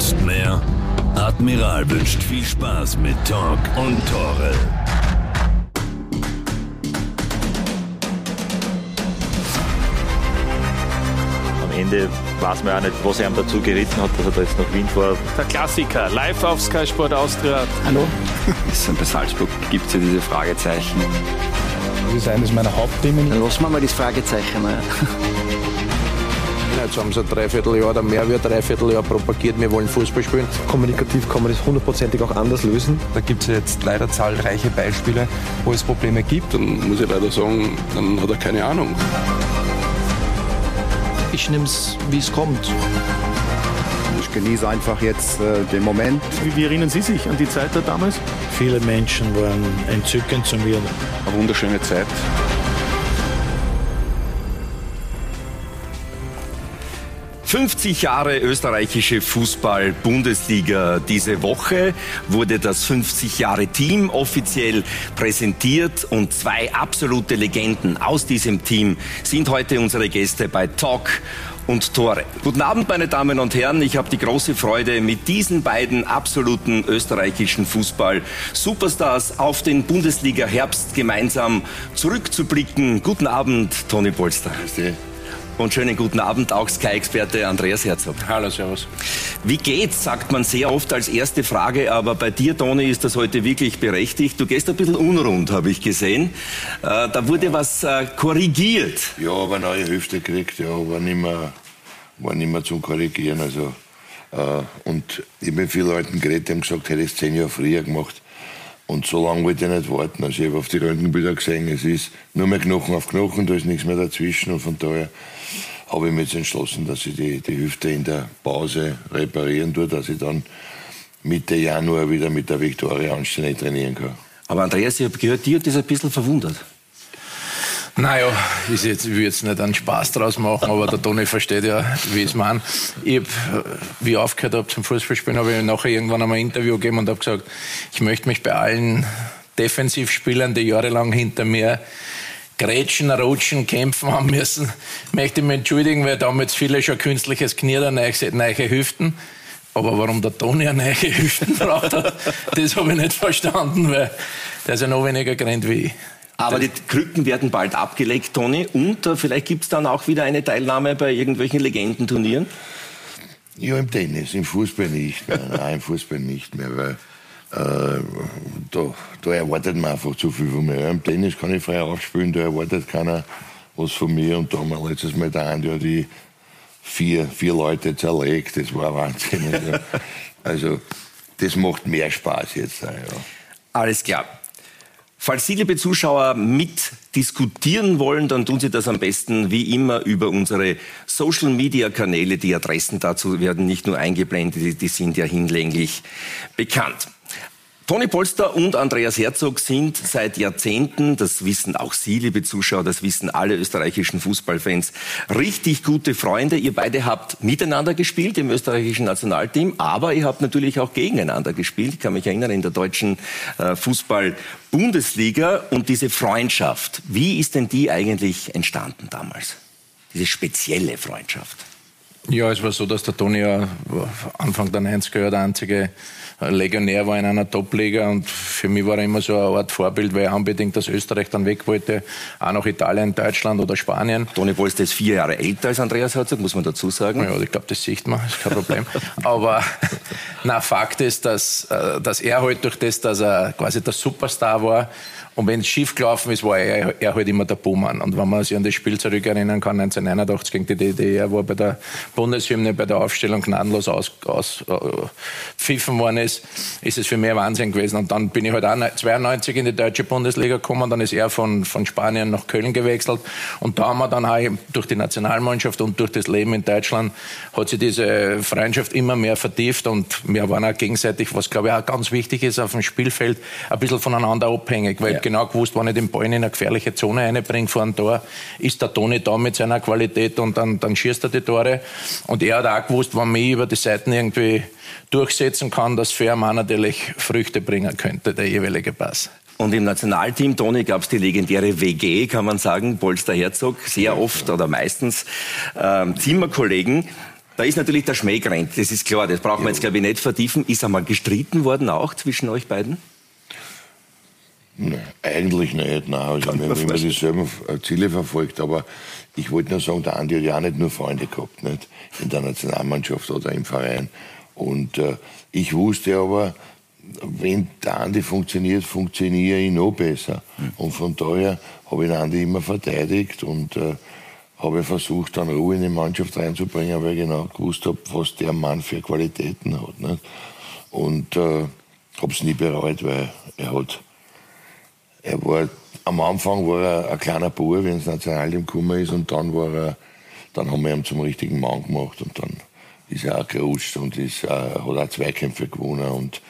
willst mehr? Admiral wünscht viel Spaß mit Talk und Tore. Am Ende weiß man auch nicht, was er ihm dazu geritten hat, dass er da jetzt nach Wien fährt. Der Klassiker, live auf Sky Sport Austria. Hallo? bei Salzburg gibt es ja diese Fragezeichen. Das ist eines meiner Hauptthemen. Dann lassen wir mal das Fragezeichen. Jetzt haben sie ein Dreivierteljahr oder mehr wie ein Dreivierteljahr propagiert, wir wollen Fußball spielen. Kommunikativ kann man das hundertprozentig auch anders lösen. Da gibt es jetzt leider zahlreiche Beispiele, wo es Probleme gibt. Dann muss ich leider sagen, dann hat er keine Ahnung. Ich nehme es, wie es kommt. Ich genieße einfach jetzt äh, den Moment. Wie, wie, erinnern Sie sich an die Zeit da damals? Viele Menschen waren entzückend zu mir. Eine wunderschöne Zeit. 50 Jahre österreichische Fußball-Bundesliga. Diese Woche wurde das 50 Jahre Team offiziell präsentiert und zwei absolute Legenden aus diesem Team sind heute unsere Gäste bei Talk und Tore. Guten Abend, meine Damen und Herren. Ich habe die große Freude, mit diesen beiden absoluten österreichischen Fußball-Superstars auf den Bundesliga-Herbst gemeinsam zurückzublicken. Guten Abend, Toni Polster. Und schönen guten Abend auch Sky-Experte Andreas Herzog. Hallo, Servus. Wie geht's, sagt man sehr oft als erste Frage, aber bei dir, Toni, ist das heute wirklich berechtigt. Du gehst ein bisschen unrund, habe ich gesehen. Äh, da wurde was äh, korrigiert. Ja, aber neue Hüfte gekriegt, ja, war nicht mehr, war nicht mehr zum Korrigieren. Also, äh, und ich habe mit vielen Leuten geredet, die haben gesagt, hätte ich es zehn Jahre früher gemacht. Und so lange wollte ich nicht warten. Also ich habe auf die Röntgenbilder gesehen, es ist nur mehr Knochen auf Knochen, da ist nichts mehr dazwischen. Und von daher habe ich mich jetzt entschlossen, dass ich die, die Hüfte in der Pause reparieren tue, dass ich dann Mitte Januar wieder mit der Viktoria anständig trainieren kann. Aber Andreas, ich habe gehört, dir hat das ein bisschen verwundert. Naja, ist jetzt, ich will jetzt nicht einen Spaß draus machen, aber der Toni versteht ja, wie ich es meine. Ich hab, wie ich aufgehört habe zum Fußballspielen, habe ich nachher irgendwann einmal ein Interview gegeben und habe gesagt, ich möchte mich bei allen Defensivspielern, die jahrelang hinter mir Grätschen, Rutschen, Kämpfen haben müssen, möchte ich mich entschuldigen, weil damals viele schon künstliches Knie oder neue, neue Hüften. Aber warum der Toni eine neue Hüften braucht, das habe ich nicht verstanden, weil der ist ja noch weniger gerannt wie ich. Aber die Krücken werden bald abgelegt, Toni. Und äh, vielleicht gibt es dann auch wieder eine Teilnahme bei irgendwelchen Legendenturnieren? Ja, im Tennis, im Fußball nicht mehr. Nein, im Fußball nicht mehr, weil da, da, erwartet man einfach zu viel von mir. Ja, Im Tennis kann ich frei aufspielen, da erwartet keiner was von mir. Und da haben wir letztes Mal der Andi die vier, vier Leute zerlegt. Das war Wahnsinn. Also, also das macht mehr Spaß jetzt. Ja. Alles klar. Falls Sie, liebe Zuschauer, mitdiskutieren wollen, dann tun Sie das am besten wie immer über unsere Social-Media-Kanäle. Die Adressen dazu werden nicht nur eingeblendet, die sind ja hinlänglich bekannt. Toni Polster und Andreas Herzog sind seit Jahrzehnten, das wissen auch Sie, liebe Zuschauer, das wissen alle österreichischen Fußballfans, richtig gute Freunde. Ihr beide habt miteinander gespielt im österreichischen Nationalteam, aber ihr habt natürlich auch gegeneinander gespielt. Ich kann mich erinnern, in der deutschen äh, Fußball-Bundesliga. Und diese Freundschaft, wie ist denn die eigentlich entstanden damals? Diese spezielle Freundschaft. Ja, es war so, dass der Toni ja Anfang der 90er Jahre der einzige Legionär war in einer Top-Liga und für mich war er immer so eine Art Vorbild, weil er unbedingt aus Österreich dann weg wollte, auch nach Italien, Deutschland oder Spanien. Toni Polster ist vier Jahre älter als Andreas Herzog, muss man dazu sagen. Ja, ich glaube, das sieht man, ist kein Problem. Aber na, Fakt ist, dass, äh, dass er halt durch das, dass er quasi der Superstar war, und wenn es schief gelaufen ist, war er, er halt immer der Buhmann. Und wenn man sich an das Spiel zurückerinnern kann, 1989 gegen die DDR, wo er bei der Bundeshymne, bei der Aufstellung gnadenlos ausgepfiffen äh, worden ist, ist es für mich Wahnsinn gewesen. Und dann bin ich halt auch 92 in die deutsche Bundesliga gekommen, dann ist er von, von Spanien nach Köln gewechselt. Und da haben wir dann auch durch die Nationalmannschaft und durch das Leben in Deutschland hat sich diese Freundschaft immer mehr vertieft und wir waren auch gegenseitig, was glaube ich auch ganz wichtig ist, auf dem Spielfeld ein bisschen voneinander abhängig, weil ja genau gewusst, wenn ich den Ball in eine gefährliche Zone reinbringe vor ein Tor, ist der Toni da mit seiner Qualität und dann, dann schießt er die Tore. Und er hat auch gewusst, wenn mich über die Seiten irgendwie durchsetzen kann, dass für ihn natürlich Früchte bringen könnte, der jeweilige Pass. Und im Nationalteam, Toni, gab es die legendäre WG, kann man sagen, Polster Herzog, sehr oft oder meistens ähm, Zimmerkollegen. Da ist natürlich der Schmäh gerannt, das ist klar, das brauchen wir jetzt, glaube ich, nicht vertiefen. Ist einmal gestritten worden auch zwischen euch beiden? Nein, eigentlich nicht. Nein. Also wir haben immer dieselben Ziele verfolgt. Aber ich wollte nur sagen, der Andi hat ja auch nicht nur Freunde gehabt, nicht? in der Nationalmannschaft oder im Verein. Und äh, ich wusste aber, wenn der Andi funktioniert, funktioniere ich noch besser. Mhm. Und von daher habe ich den Andi immer verteidigt und äh, habe versucht, dann Ruhe in die Mannschaft reinzubringen, weil ich genau gewusst habe, was der Mann für Qualitäten hat. Nicht? Und äh, habe es nie bereut, weil er hat, er war, am Anfang war er ein kleiner Bub, wenn es Nationalteam gekommen ist, und dann war er, dann haben wir ihn zum richtigen Mann gemacht und dann ist er auch gerutscht und ist, äh, hat auch Zweikämpfe gewonnen und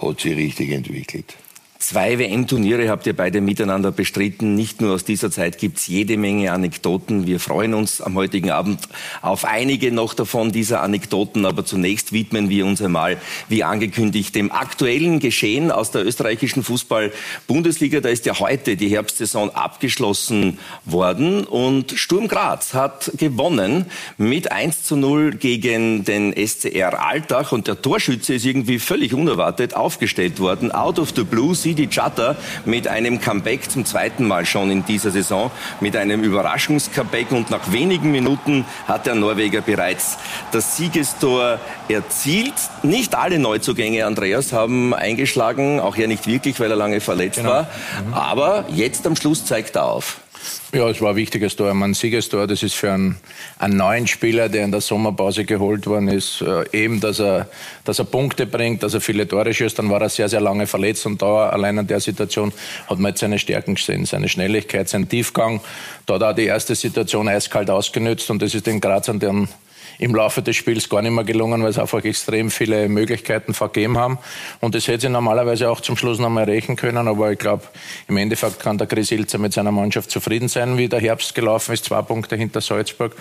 hat sich richtig entwickelt. Zwei WM-Turniere habt ihr beide miteinander bestritten. Nicht nur aus dieser Zeit gibt's jede Menge Anekdoten. Wir freuen uns am heutigen Abend auf einige noch davon, dieser Anekdoten. Aber zunächst widmen wir uns einmal, wie angekündigt, dem aktuellen Geschehen aus der österreichischen Fußball-Bundesliga. Da ist ja heute die Herbstsaison abgeschlossen worden. Und Sturm Graz hat gewonnen mit 1 zu 0 gegen den SCR Altach. Und der Torschütze ist irgendwie völlig unerwartet aufgestellt worden. Out of the blue Sidi Chata mit einem Comeback zum zweiten Mal schon in dieser Saison, mit einem Überraschungscomeback und nach wenigen Minuten hat der Norweger bereits das Siegestor erzielt. Nicht alle Neuzugänge, Andreas, haben eingeschlagen, auch er nicht wirklich, weil er lange verletzt genau. war. Aber jetzt am Schluss zeigt er auf. Ja, es war ein wichtiges Tor, ein Siegestor. Das ist für einen, einen neuen Spieler, der in der Sommerpause geholt worden ist, äh, eben, dass er, dass er Punkte bringt, dass er viele Tore schießt. Dann war er sehr, sehr lange verletzt und da allein in der Situation hat man jetzt seine Stärken gesehen, seine Schnelligkeit, seinen Tiefgang. Da hat er die erste Situation eiskalt ausgenützt und das ist den Graz an deren im Laufe des Spiels gar nicht mehr gelungen, weil sie einfach extrem viele Möglichkeiten vergeben haben. Und das hätte sie normalerweise auch zum Schluss noch mal erreichen können. Aber ich glaube, im Endeffekt kann der Chris Ilzer mit seiner Mannschaft zufrieden sein, wie der Herbst gelaufen ist. Zwei Punkte hinter Salzburg.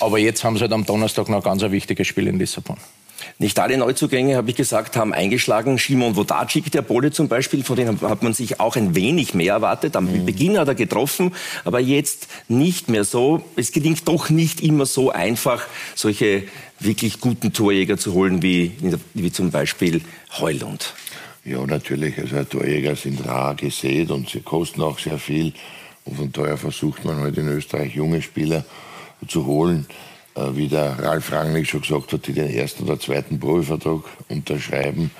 Aber jetzt haben sie halt am Donnerstag noch ein ganz wichtiges Spiel in Lissabon. Nicht alle Neuzugänge, habe ich gesagt, haben eingeschlagen. Simon Vodacic, der Pole zum Beispiel, von dem hat man sich auch ein wenig mehr erwartet. Am mhm. Beginn hat er getroffen, aber jetzt nicht mehr so. Es gelingt doch nicht immer so einfach, solche wirklich guten Torjäger zu holen, wie, wie zum Beispiel Heulund. Ja, natürlich. Also Torjäger sind rar gesät und sie kosten auch sehr viel. Und von daher versucht man halt in Österreich junge Spieler zu holen. Äh, wie der Ralf Rangnick schon gesagt hat, die den ersten oder zweiten Profivertrag unterschreiben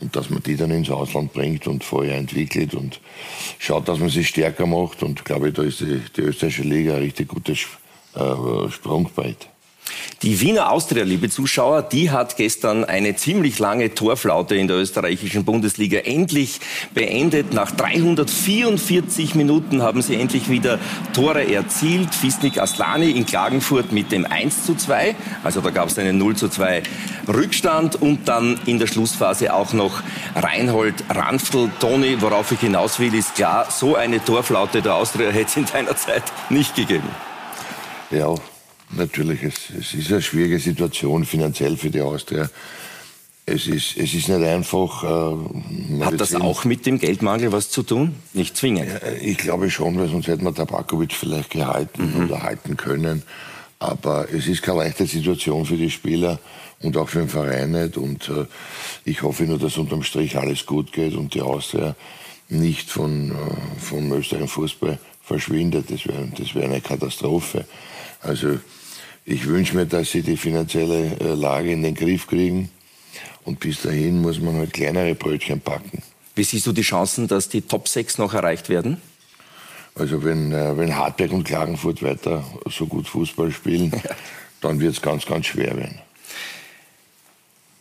und dass man die dann ins Ausland bringt und vorher entwickelt und schaut, dass man sie stärker macht. Und glaube ich, da ist die, die österreichische Liga ein richtig gutes äh, Sprungbrett. Die Wiener Austria, liebe Zuschauer, die hat gestern eine ziemlich lange Torflaute in der österreichischen Bundesliga endlich beendet. Nach 344 Minuten haben sie endlich wieder Tore erzielt. Fisnik Aslani in Klagenfurt mit dem 1 zu 2. Also da gab es einen 0 zu 2 Rückstand und dann in der Schlussphase auch noch Reinhold Ranftl. Toni, worauf ich hinaus will, ist klar, so eine Torflaute der Austria hätte es in deiner Zeit nicht gegeben. Ja, natürlich, es, es ist eine schwierige Situation finanziell für die Austria. Es ist, es ist nicht einfach. Äh, Hat das auch mit dem Geldmangel was zu tun? Nicht zwingend. Ich glaube schon, weil sonst hätte man Tabakovic vielleicht gehalten mhm. oder halten können. Aber es ist keine leichte Situation für die Spieler und auch für den Verein nicht. Und äh, ich hoffe nur, dass unterm Strich alles gut geht und die Austria nicht von, äh, vom österreichischen Fußball verschwindet. Das wäre das wär eine Katastrophe. Also ich wünsche mir, dass sie die finanzielle äh, Lage in den Griff kriegen. Und bis dahin muss man halt kleinere Brötchen backen. Wie siehst du die Chancen, dass die Top 6 noch erreicht werden? Also wenn, äh, wenn Hartberg und Klagenfurt weiter so gut Fußball spielen, dann wird es ganz, ganz schwer werden.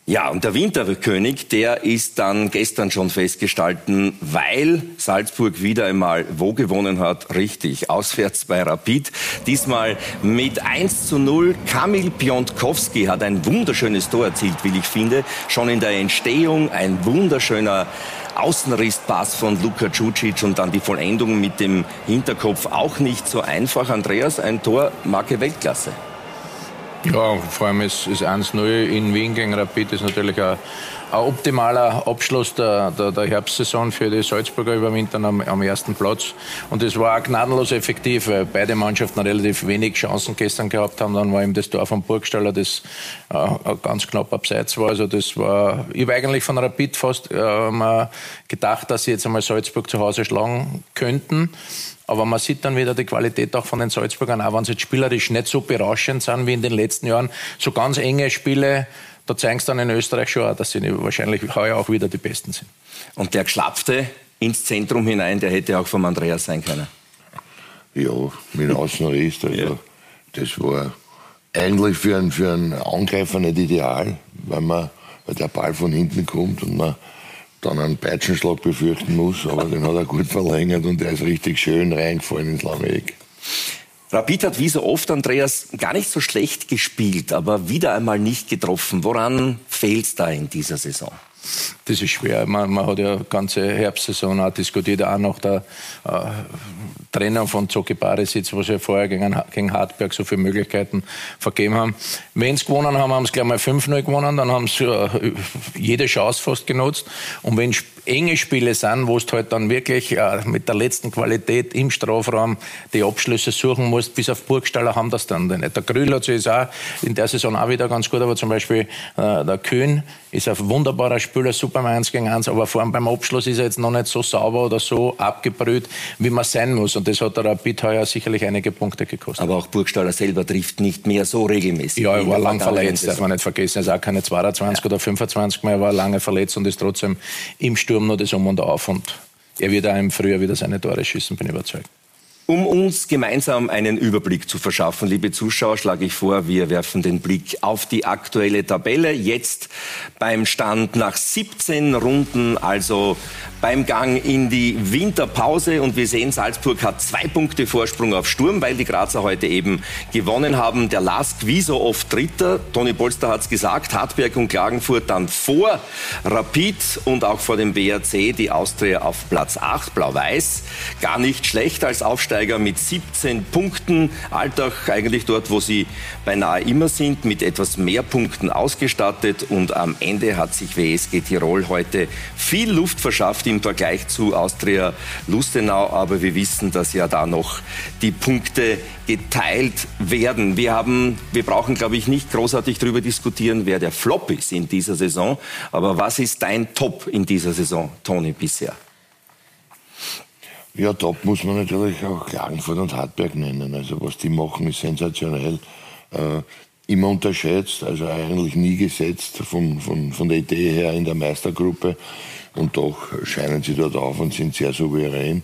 Ja, und der Winterkönig, der ist dann gestern schon festgestalten, weil Salzburg wieder einmal wo gewonnen hat? Richtig, auswärts bei Rapid. Diesmal mit 1 zu 0. Kamil Piontkowski hat ein wunderschönes Tor erzielt, wie ich finde. Schon in der Entstehung ein wunderschöner Außenrisspass von Luka Cucic und dann die Vollendung mit dem Hinterkopf auch nicht so einfach. Andreas, ein Tor Marke Weltklasse. Ja, vor allem ist, ist 1-0 in Wien gegen Rapid ist natürlich ein, ein optimaler Abschluss der, der, der, Herbstsaison für die Salzburger überwintern am, am ersten Platz. Und es war auch gnadenlos effektiv, weil beide Mannschaften relativ wenig Chancen gestern gehabt haben. Dann war eben das Tor von Burgstaller, das äh, ganz knapp abseits war. Also das war, ich habe eigentlich von Rapid fast äh, gedacht, dass sie jetzt einmal Salzburg zu Hause schlagen könnten. Aber man sieht dann wieder die Qualität auch von den Salzburgern, auch wenn sie jetzt spielerisch nicht so berauschend sind wie in den letzten Jahren. So ganz enge Spiele, da zeigen sie dann in Österreich schon auch, dass sie wahrscheinlich heuer auch wieder die Besten sind. Und der Geschlapfte ins Zentrum hinein, der hätte auch vom Andreas sein können. Ja, mit Außenriss, also ja. das war eigentlich für einen, für einen Angreifer nicht ideal, weil, man, weil der Ball von hinten kommt und man dann einen Peitschenschlag befürchten muss, aber den hat er gut verlängert und der ist richtig schön reingefallen ins lange Eck. Rapid hat wie so oft, Andreas, gar nicht so schlecht gespielt, aber wieder einmal nicht getroffen. Woran fehlt es da in dieser Saison? Das ist schwer. Man, man hat ja ganze Herbstsaison auch diskutiert, auch nach der äh, Trennung von Zoki Barisic, wo sie vorher gegen, gegen Hartberg so viele Möglichkeiten vergeben haben. Wenn sie gewonnen haben, haben sie gleich mal 5-0 gewonnen, dann haben sie äh, jede Chance fast genutzt. Und wenn enge Spiele sind, wo du halt dann wirklich äh, mit der letzten Qualität im Strafraum die Abschlüsse suchen musst, bis auf Burgstaller haben das dann nicht. Der Grüll hat sich auch in der Saison auch wieder ganz gut, aber zum Beispiel äh, der Kühn ist ein wunderbarer Spieler, super im 1 gegen 1, aber vor allem beim Abschluss ist er jetzt noch nicht so sauber oder so abgebrüht, wie man sein muss. Und das hat der Rapid heuer sicherlich einige Punkte gekostet. Aber auch Burgstaller selber trifft nicht mehr so regelmäßig. Ja, er war lang verletzt, darf man nicht vergessen. Er ist auch keine 22 ja. oder 25 mehr, er war lange verletzt und ist trotzdem im Sturm noch das Um und Auf. Und er wird auch im Frühjahr wieder seine Tore schießen, bin ich überzeugt. Um uns gemeinsam einen Überblick zu verschaffen, liebe Zuschauer, schlage ich vor, wir werfen den Blick auf die aktuelle Tabelle. Jetzt beim Stand nach 17 Runden, also beim Gang in die Winterpause. Und wir sehen, Salzburg hat zwei Punkte Vorsprung auf Sturm, weil die Grazer heute eben gewonnen haben. Der Lask wie so oft Dritter. Toni Polster hat es gesagt. Hartberg und Klagenfurt dann vor Rapid und auch vor dem BRC. Die Austria auf Platz 8, blau-weiß. Gar nicht schlecht als Aufsteiger mit 17 Punkten. Alltag eigentlich dort, wo sie beinahe immer sind, mit etwas mehr Punkten ausgestattet. Und am Ende hat sich WSG Tirol heute viel Luft verschafft im Vergleich zu Austria Lustenau. Aber wir wissen, dass ja da noch die Punkte geteilt werden. Wir haben, wir brauchen, glaube ich, nicht großartig darüber diskutieren, wer der Flop ist in dieser Saison. Aber was ist dein Top in dieser Saison, Toni, bisher? Ja, top muss man natürlich auch Klagenfurt und Hartberg nennen. Also was die machen, ist sensationell. Äh, immer unterschätzt, also eigentlich nie gesetzt von, von, von der Idee her in der Meistergruppe. Und doch scheinen sie dort auf und sind sehr souverän.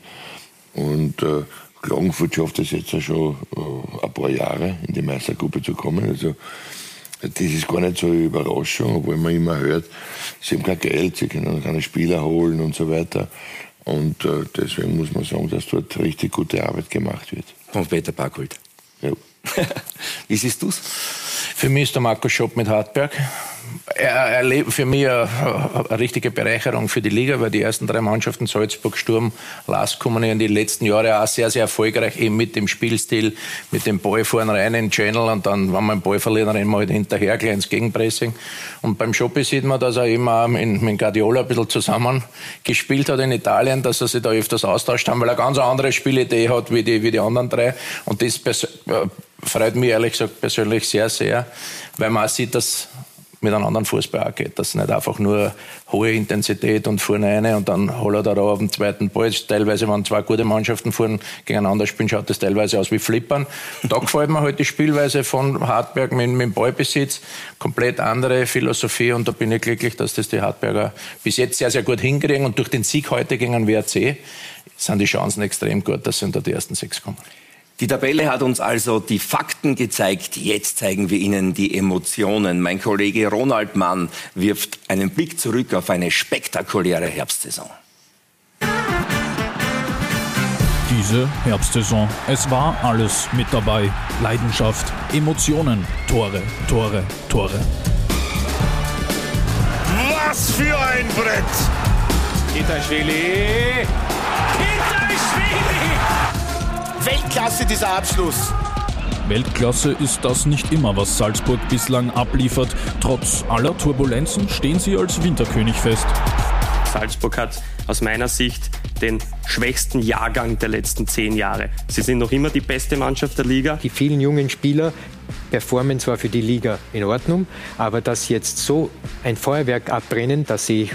Und äh, Klagenfurt schafft es jetzt ja schon äh, ein paar Jahre, in die Meistergruppe zu kommen. Also das ist gar nicht so eine Überraschung, obwohl man immer hört, sie haben kein Geld, sie können keine Spieler holen und so weiter. Und äh, deswegen muss man sagen, dass dort richtig gute Arbeit gemacht wird. Von Peter Barkult. Ja. Wie siehst du es? Für mich ist der Marco Schopp mit Hartberg er, er für mich eine, eine, richtige Bereicherung für die Liga, weil die ersten drei Mannschaften, Salzburg, Sturm, Lask, kommen in die letzten Jahre auch sehr, sehr erfolgreich eben mit dem Spielstil, mit dem Ball vorne rein in den Channel und dann, wenn man den Ball verliert, rennen wir halt hinterher ins Gegenpressing. Und beim Schoppi sieht man, dass er immer mit, mit Guardiola ein bisschen zusammen gespielt hat in Italien, dass er sich da öfters austauscht haben, weil er ganz andere Spielidee hat wie die, wie die anderen drei. Und das äh, freut mich ehrlich gesagt persönlich sehr, sehr, weil man auch sieht, dass mit einem anderen Fußball auch geht. Das nicht einfach nur hohe Intensität und vorne eine und dann holt er da auf den zweiten Ball. Teilweise, wenn zwei gute Mannschaften vorne gegeneinander spielen, schaut das teilweise aus wie Flippern. Da gefällt mir halt die Spielweise von Hartberg mit, mit dem Ballbesitz. Komplett andere Philosophie und da bin ich glücklich, dass das die Hartberger bis jetzt sehr, sehr gut hinkriegen und durch den Sieg heute gegen den WRC sind die Chancen extrem gut, dass sie unter die ersten sechs kommen. Die Tabelle hat uns also die Fakten gezeigt. Jetzt zeigen wir Ihnen die Emotionen. Mein Kollege Ronald Mann wirft einen Blick zurück auf eine spektakuläre Herbstsaison. Diese Herbstsaison, es war alles mit dabei. Leidenschaft, Emotionen, Tore, Tore, Tore. Was für ein Brett! Weltklasse ist das nicht immer, was Salzburg bislang abliefert. Trotz aller Turbulenzen stehen sie als Winterkönig fest. Salzburg hat aus meiner Sicht den schwächsten Jahrgang der letzten zehn Jahre. Sie sind noch immer die beste Mannschaft der Liga. Die vielen jungen Spieler performen zwar für die Liga in Ordnung, aber dass jetzt so ein Feuerwerk abbrennen, das sehe ich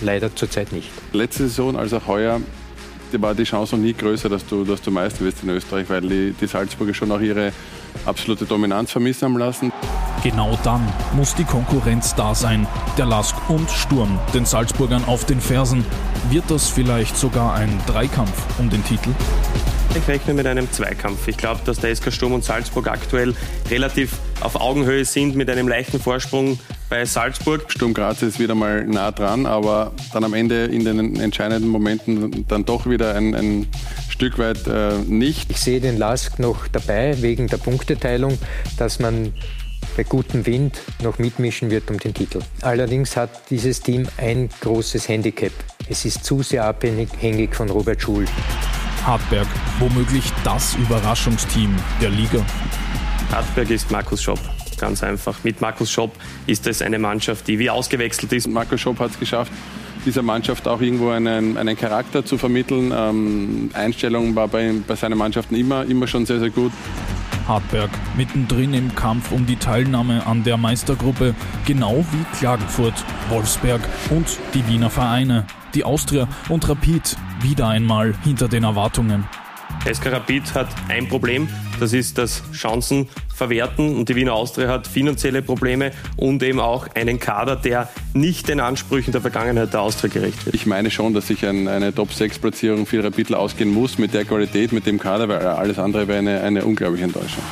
leider zurzeit nicht. Letzte Saison, als auch heuer, war die Chance noch nie größer, dass du, dass du Meister wirst in Österreich, weil die, die Salzburger schon auch ihre absolute Dominanz vermissen haben lassen. Genau dann muss die Konkurrenz da sein. Der Lask und Sturm den Salzburgern auf den Fersen. Wird das vielleicht sogar ein Dreikampf um den Titel? Ich rechne mit einem Zweikampf. Ich glaube, dass der SK Sturm und Salzburg aktuell relativ auf Augenhöhe sind mit einem leichten Vorsprung bei Salzburg. Sturm Graz ist wieder mal nah dran, aber dann am Ende in den entscheidenden Momenten dann doch wieder ein, ein Stück weit äh, nicht. Ich sehe den Lask noch dabei wegen der Punkteteilung, dass man bei gutem Wind noch mitmischen wird um den Titel. Allerdings hat dieses Team ein großes Handicap. Es ist zu sehr abhängig von Robert Schul. Hartberg, womöglich das Überraschungsteam der Liga. Hartberg ist Markus Schopp. Ganz einfach. Mit Markus Schopp ist es eine Mannschaft, die wie ausgewechselt ist. Markus Schopp hat es geschafft, dieser Mannschaft auch irgendwo einen, einen Charakter zu vermitteln. Ähm, Einstellung war bei, bei seinen Mannschaften immer, immer schon sehr, sehr gut. Hartberg mittendrin im Kampf um die Teilnahme an der Meistergruppe, genau wie Klagenfurt, Wolfsberg und die Wiener Vereine. Die Austria und Rapid wieder einmal hinter den Erwartungen. SK Rapid hat ein Problem, das ist das Chancen verwerten und die Wiener Austria hat finanzielle Probleme und eben auch einen Kader, der nicht den Ansprüchen der Vergangenheit der Austria gerecht wird. Ich meine schon, dass sich ein, eine Top-6-Platzierung für Rapid ausgehen muss mit der Qualität, mit dem Kader, weil alles andere wäre eine, eine unglaubliche Enttäuschung.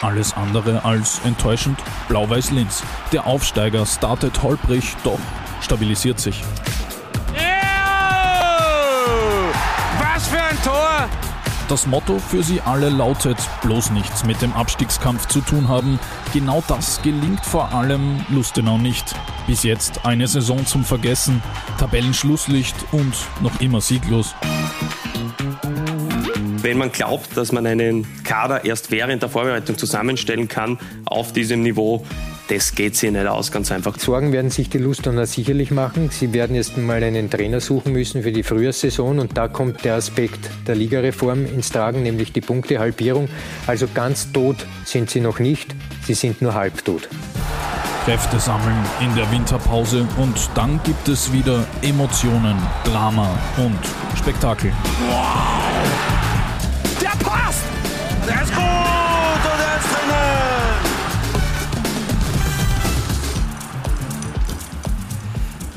Alles andere als enttäuschend. Blau-Weiß Linz. Der Aufsteiger startet holprig, doch stabilisiert sich. Was für ein Tor! Das Motto für sie alle lautet, bloß nichts mit dem Abstiegskampf zu tun haben. Genau das gelingt vor allem Lustenau nicht. Bis jetzt eine Saison zum Vergessen, Tabellenschlusslicht und noch immer sieglos. Wenn man glaubt, dass man einen Kader erst während der Vorbereitung zusammenstellen kann auf diesem Niveau, das geht sich nicht aus, ganz einfach. Sorgen werden sich die Lustoner sicherlich machen. Sie werden erst mal einen Trainer suchen müssen für die Frühjahrssaison und da kommt der Aspekt der Ligareform ins Tragen, nämlich die Punktehalbierung. Also ganz tot sind sie noch nicht, sie sind nur halbtot. Kräfte sammeln in der Winterpause und dann gibt es wieder Emotionen, Drama und Spektakel. Wow!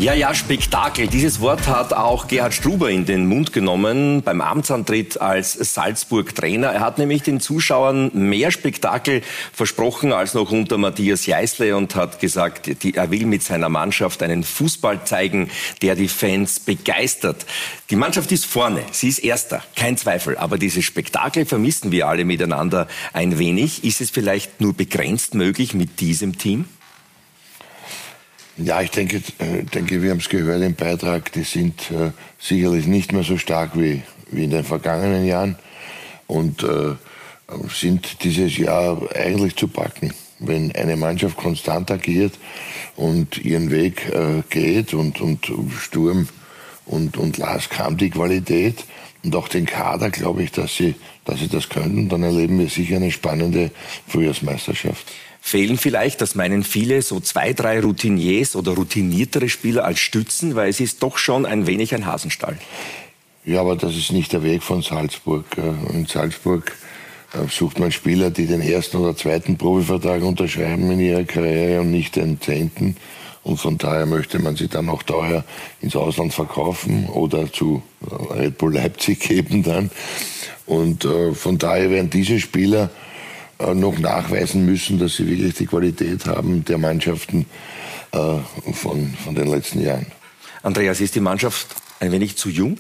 Ja, ja, Spektakel. Dieses Wort hat auch Gerhard Struber in den Mund genommen beim Amtsantritt als Salzburg-Trainer. Er hat nämlich den Zuschauern mehr Spektakel versprochen als noch unter Matthias Jeißle und hat gesagt, die, er will mit seiner Mannschaft einen Fußball zeigen, der die Fans begeistert. Die Mannschaft ist vorne, sie ist Erster, kein Zweifel. Aber dieses Spektakel vermissen wir alle miteinander ein wenig. Ist es vielleicht nur begrenzt möglich mit diesem Team? Ja, ich denke, äh, denke wir haben es gehört im Beitrag, die sind äh, sicherlich nicht mehr so stark wie, wie in den vergangenen Jahren und äh, sind dieses Jahr eigentlich zu packen. Wenn eine Mannschaft konstant agiert und ihren Weg äh, geht und, und Sturm und, und Lask haben die Qualität und auch den Kader, glaube ich, dass sie, dass sie das können, dann erleben wir sicher eine spannende Frühjahrsmeisterschaft fehlen vielleicht, das meinen viele, so zwei, drei Routiniers oder routiniertere Spieler als Stützen, weil es ist doch schon ein wenig ein Hasenstall. Ja, aber das ist nicht der Weg von Salzburg. In Salzburg äh, sucht man Spieler, die den ersten oder zweiten Profivertrag unterschreiben in ihrer Karriere und nicht den zehnten. Und von daher möchte man sie dann auch teuer ins Ausland verkaufen oder zu äh, Red Bull Leipzig geben dann. Und äh, von daher werden diese Spieler äh, noch nachweisen müssen, dass sie wirklich die Qualität haben der Mannschaften äh, von, von den letzten Jahren. Andreas, ist die Mannschaft ein wenig zu jung?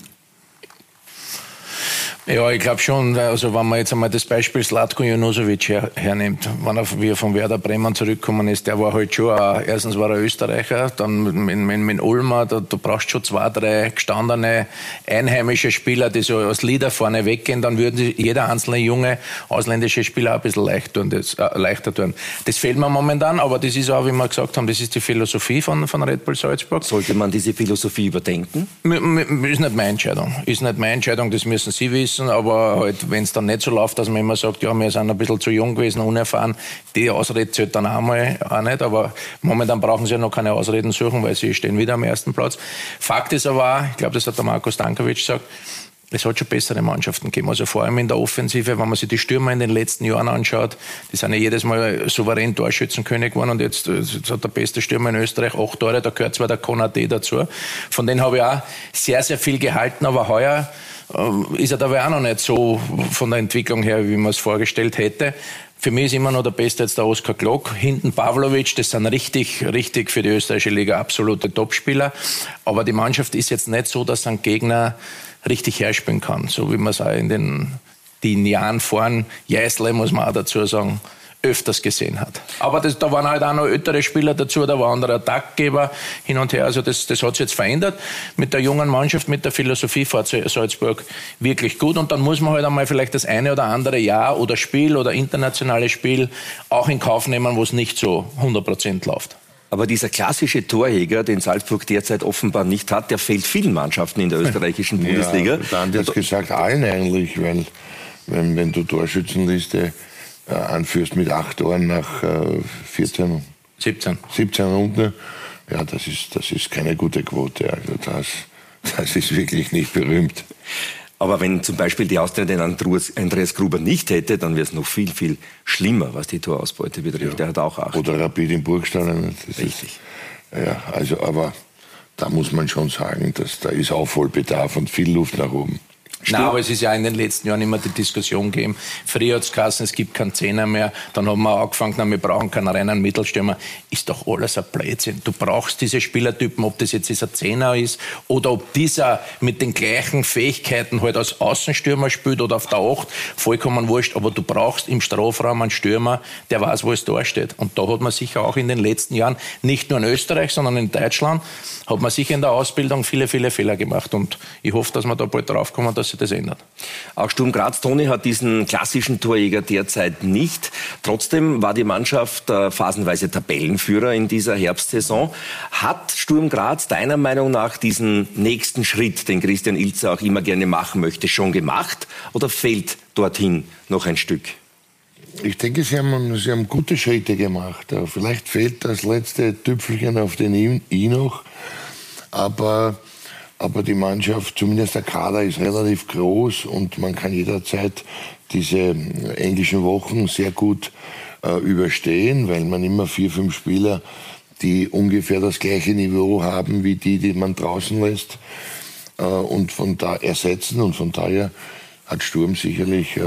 Ja, ich glaube schon. Also wenn man jetzt einmal das Beispiel Slatko Jonosovic her, hernimmt, wenn er, wie er von Werder Bremen zurückgekommen ist, der war halt schon, auch, erstens war er Österreicher, dann mit, mit, mit Ulmer, da, du brauchst schon zwei, drei gestandene einheimische Spieler, die so als Leader vorne weggehen, dann würde jeder einzelne junge ausländische Spieler auch ein bisschen leicht tun, das, äh, leichter tun. Das fehlt mir momentan, aber das ist auch, wie wir gesagt haben, das ist die Philosophie von, von Red Bull Salzburg. Sollte man diese Philosophie überdenken? Ist nicht meine Entscheidung. Ist nicht meine Entscheidung, das müssen Sie wissen wissen, aber halt, wenn es dann nicht so läuft, dass man immer sagt, ja, wir sind ein bisschen zu jung gewesen, unerfahren, die Ausrede zählt dann auch mal auch nicht, aber momentan brauchen sie ja noch keine Ausreden suchen, weil sie stehen wieder am ersten Platz. Fakt ist aber auch, ich glaube, das hat der Markus Stankovic gesagt, es hat schon bessere Mannschaften gegeben. Also vor allem in der Offensive, wenn man sich die Stürmer in den letzten Jahren anschaut, die sind ja jedes Mal souverän Torschützenkönig geworden und jetzt, jetzt hat der beste Stürmer in Österreich acht Tore, da gehört zwar der Konate dazu. Von denen habe ich auch sehr, sehr viel gehalten, aber heuer ist er dabei auch noch nicht so von der Entwicklung her, wie man es vorgestellt hätte. Für mich ist immer noch der Beste jetzt der Oskar Glock. Hinten Pavlovic, das sind richtig, richtig für die österreichische Liga absolute Topspieler. Aber die Mannschaft ist jetzt nicht so, dass ein Gegner richtig herspielen kann. So wie man es auch in den, den Jahren vorn, Jäsle muss man auch dazu sagen, öfters gesehen hat. Aber das, da waren halt auch noch ältere Spieler dazu, da war anderer Taktgeber hin und her. Also das, das hat sich jetzt verändert mit der jungen Mannschaft, mit der Philosophie vor Salzburg wirklich gut. Und dann muss man halt einmal vielleicht das eine oder andere Jahr oder Spiel oder internationales Spiel auch in Kauf nehmen, wo es nicht so 100 Prozent läuft. Aber dieser klassische Torjäger, den Salzburg derzeit offenbar nicht hat, der fehlt vielen Mannschaften in der österreichischen Bundesliga. Ja, dann jetzt gesagt allen eigentlich, weil wenn, wenn du Torschützenliste äh, anführst mit acht Toren nach äh, 14, 17. 17 Runden, ja, das ist, das ist keine gute Quote. Also das, das ist wirklich nicht berühmt. Aber wenn zum Beispiel die Austria den Andreas Gruber nicht hätte, dann wäre es noch viel, viel schlimmer, was die Torausbeute betrifft. Ja. Der hat auch acht. Oder Rapid in Burgstall. Richtig. Ist, ja, also, aber da muss man schon sagen, dass da ist Aufholbedarf und viel Luft nach oben. Nein, aber es ist ja in den letzten Jahren immer die Diskussion gegeben. Früher hat es es gibt keinen Zehner mehr. Dann haben wir angefangen, wir brauchen keinen reinen Mittelstürmer. Ist doch alles ein Blödsinn. Du brauchst diese Spielertypen, ob das jetzt dieser Zehner ist oder ob dieser mit den gleichen Fähigkeiten halt als Außenstürmer spielt oder auf der Acht. Vollkommen wurscht. Aber du brauchst im Strafraum einen Stürmer, der weiß, wo es da steht. Und da hat man sicher auch in den letzten Jahren, nicht nur in Österreich, sondern in Deutschland, hat man sicher in der Ausbildung viele, viele Fehler gemacht. Und ich hoffe, dass wir da bald draufkommen, dass sich das ändert. Auch Sturm Graz, Toni, hat diesen klassischen Torjäger derzeit nicht. Trotzdem war die Mannschaft äh, phasenweise Tabellenführer in dieser Herbstsaison. Hat Sturm Graz deiner Meinung nach diesen nächsten Schritt, den Christian Ilzer auch immer gerne machen möchte, schon gemacht oder fehlt dorthin noch ein Stück? Ich denke, sie haben, sie haben gute Schritte gemacht. Vielleicht fehlt das letzte Tüpfelchen auf den I noch. Aber aber die Mannschaft, zumindest der Kader, ist relativ groß und man kann jederzeit diese englischen Wochen sehr gut äh, überstehen, weil man immer vier, fünf Spieler, die ungefähr das gleiche Niveau haben wie die, die man draußen lässt, äh, und von da ersetzen. Und von daher hat Sturm sicherlich äh,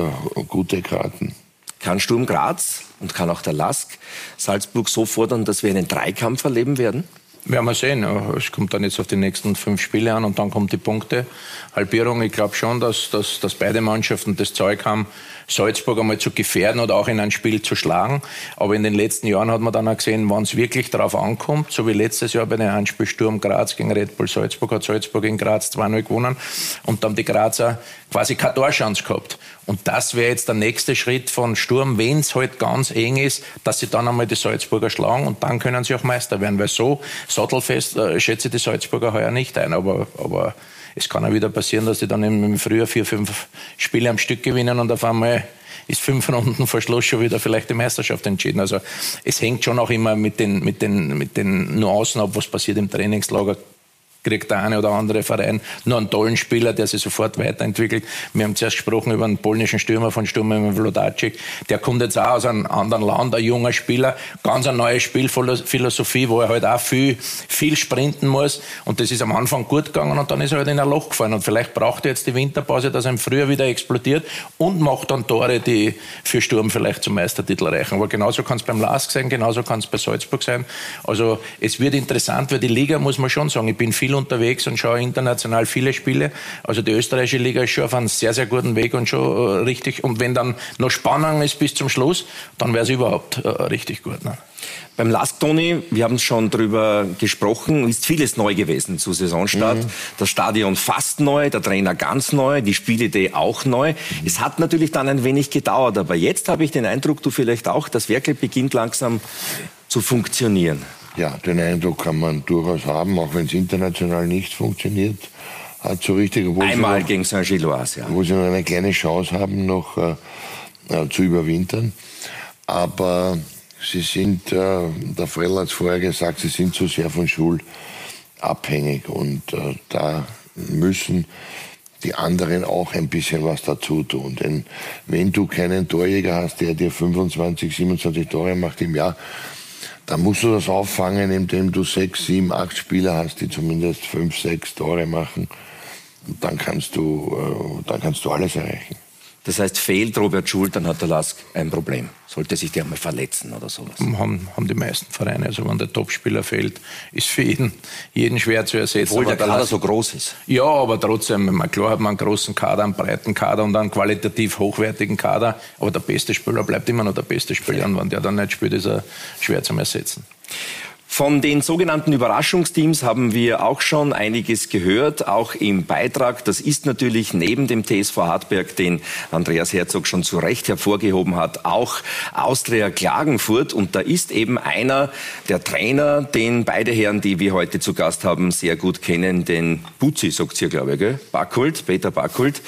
gute Karten. Kann Sturm Graz und kann auch der Lask Salzburg so fordern, dass wir einen Dreikampf erleben werden? Werden wir sehen. Es kommt dann jetzt auf die nächsten fünf Spiele an und dann kommt die Punktehalbierung. Ich glaube schon, dass, dass, dass beide Mannschaften das Zeug haben, Salzburg einmal zu gefährden oder auch in ein Spiel zu schlagen. Aber in den letzten Jahren hat man dann auch gesehen, wann es wirklich darauf ankommt, so wie letztes Jahr bei dem Anspiel Sturm Graz gegen Red Bull Salzburg, hat Salzburg in Graz 2-0 gewonnen und dann die Grazer quasi keine Torchance gehabt. Und das wäre jetzt der nächste Schritt von Sturm, wenn es halt ganz eng ist, dass sie dann einmal die Salzburger schlagen und dann können sie auch Meister werden, weil so sattelfest äh, schätze ich die Salzburger heuer nicht ein, aber, aber es kann auch wieder passieren, dass sie dann im Frühjahr vier, fünf Spiele am Stück gewinnen und auf einmal ist fünf Runden vor Schluss schon wieder vielleicht die Meisterschaft entschieden. Also es hängt schon auch immer mit den, mit den, mit den Nuancen ab, was passiert im Trainingslager kriegt der eine oder andere Verein nur einen tollen Spieler, der sich sofort weiterentwickelt. Wir haben zuerst gesprochen über einen polnischen Stürmer von Sturm Vlodacic. Der kommt jetzt auch aus einem anderen Land, ein junger Spieler, ganz eine neue Spielphilosophie, wo er halt auch viel, viel sprinten muss. Und das ist am Anfang gut gegangen und dann ist er halt in ein Loch gefallen. Und vielleicht braucht er jetzt die Winterpause, dass er im Frühjahr wieder explodiert und macht dann Tore, die für Sturm vielleicht zum Meistertitel reichen. Aber genauso kann es beim Lask sein, genauso kann es bei Salzburg sein. Also es wird interessant, weil die Liga, muss man schon sagen, ich bin viel viel unterwegs und schaue international viele Spiele. Also die österreichische Liga ist schon auf einem sehr, sehr guten Weg und schon äh, richtig. Und wenn dann noch Spannung ist bis zum Schluss, dann wäre es überhaupt äh, richtig gut. Ne? Beim Lask Toni, wir haben schon drüber gesprochen, ist vieles neu gewesen zu Saisonstart. Mhm. Das Stadion fast neu, der Trainer ganz neu, die Spielidee auch neu. Es hat natürlich dann ein wenig gedauert, aber jetzt habe ich den Eindruck, du vielleicht auch, das Werkel beginnt langsam zu funktionieren. Ja, den Eindruck kann man durchaus haben, auch wenn es international nicht funktioniert. Hat so richtig, Einmal noch, gegen Saint-Gilloise, ja. Wo sie noch eine kleine Chance haben, noch äh, äh, zu überwintern. Aber Sie sind, äh, der Frell hat es vorher gesagt, sie sind zu sehr von Schul abhängig und äh, da müssen die anderen auch ein bisschen was dazu tun. Denn wenn du keinen Torjäger hast, der dir 25, 27 Tore macht im Jahr, dann musst du das auffangen, indem du sechs, sieben, acht Spieler hast, die zumindest fünf, sechs Tore machen. Und dann kannst du, äh, dann kannst du alles erreichen. Das heißt, fehlt Robert Schul, dann hat der Lask ein Problem. Sollte sich der einmal verletzen oder sowas. Haben, haben die meisten Vereine. Also wenn der Topspieler fehlt, ist für jeden, jeden schwer zu ersetzen. Obwohl der, der Kader so groß ist. Ja, aber trotzdem, klar hat man einen großen Kader, einen breiten Kader und einen qualitativ hochwertigen Kader. Aber der beste Spieler bleibt immer noch der beste Spieler. Ja. Und wenn der dann nicht spielt, ist er schwer zu ersetzen. Von den sogenannten Überraschungsteams haben wir auch schon einiges gehört, auch im Beitrag. Das ist natürlich neben dem TSV Hartberg, den Andreas Herzog schon zu Recht hervorgehoben hat, auch Austria Klagenfurt. Und da ist eben einer der Trainer, den beide Herren, die wir heute zu Gast haben, sehr gut kennen, den Butzi, sagt ihr, glaube ich, gell? Backholt, Peter Backholt.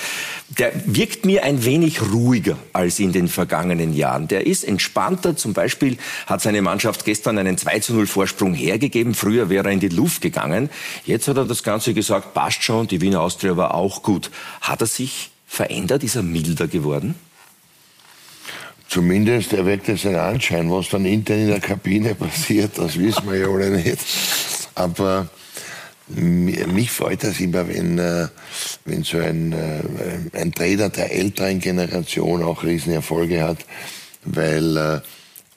Der wirkt mir ein wenig ruhiger als in den vergangenen Jahren. Der ist entspannter. Zum Beispiel hat seine Mannschaft gestern einen 2 zu 0 Vorsprung Vorsprung hergegeben. Früher wäre er in die Luft gegangen. Jetzt hat er das Ganze gesagt, passt schon, die Wiener Austria war auch gut. Hat er sich verändert? Ist er milder geworden? Zumindest erweckt es einen Anschein. Was dann intern in der Kabine passiert, das wissen wir ja alle nicht. Aber mich freut das immer, wenn, äh, wenn so ein, äh, ein Trainer der älteren Generation auch Riesenerfolge hat, weil äh,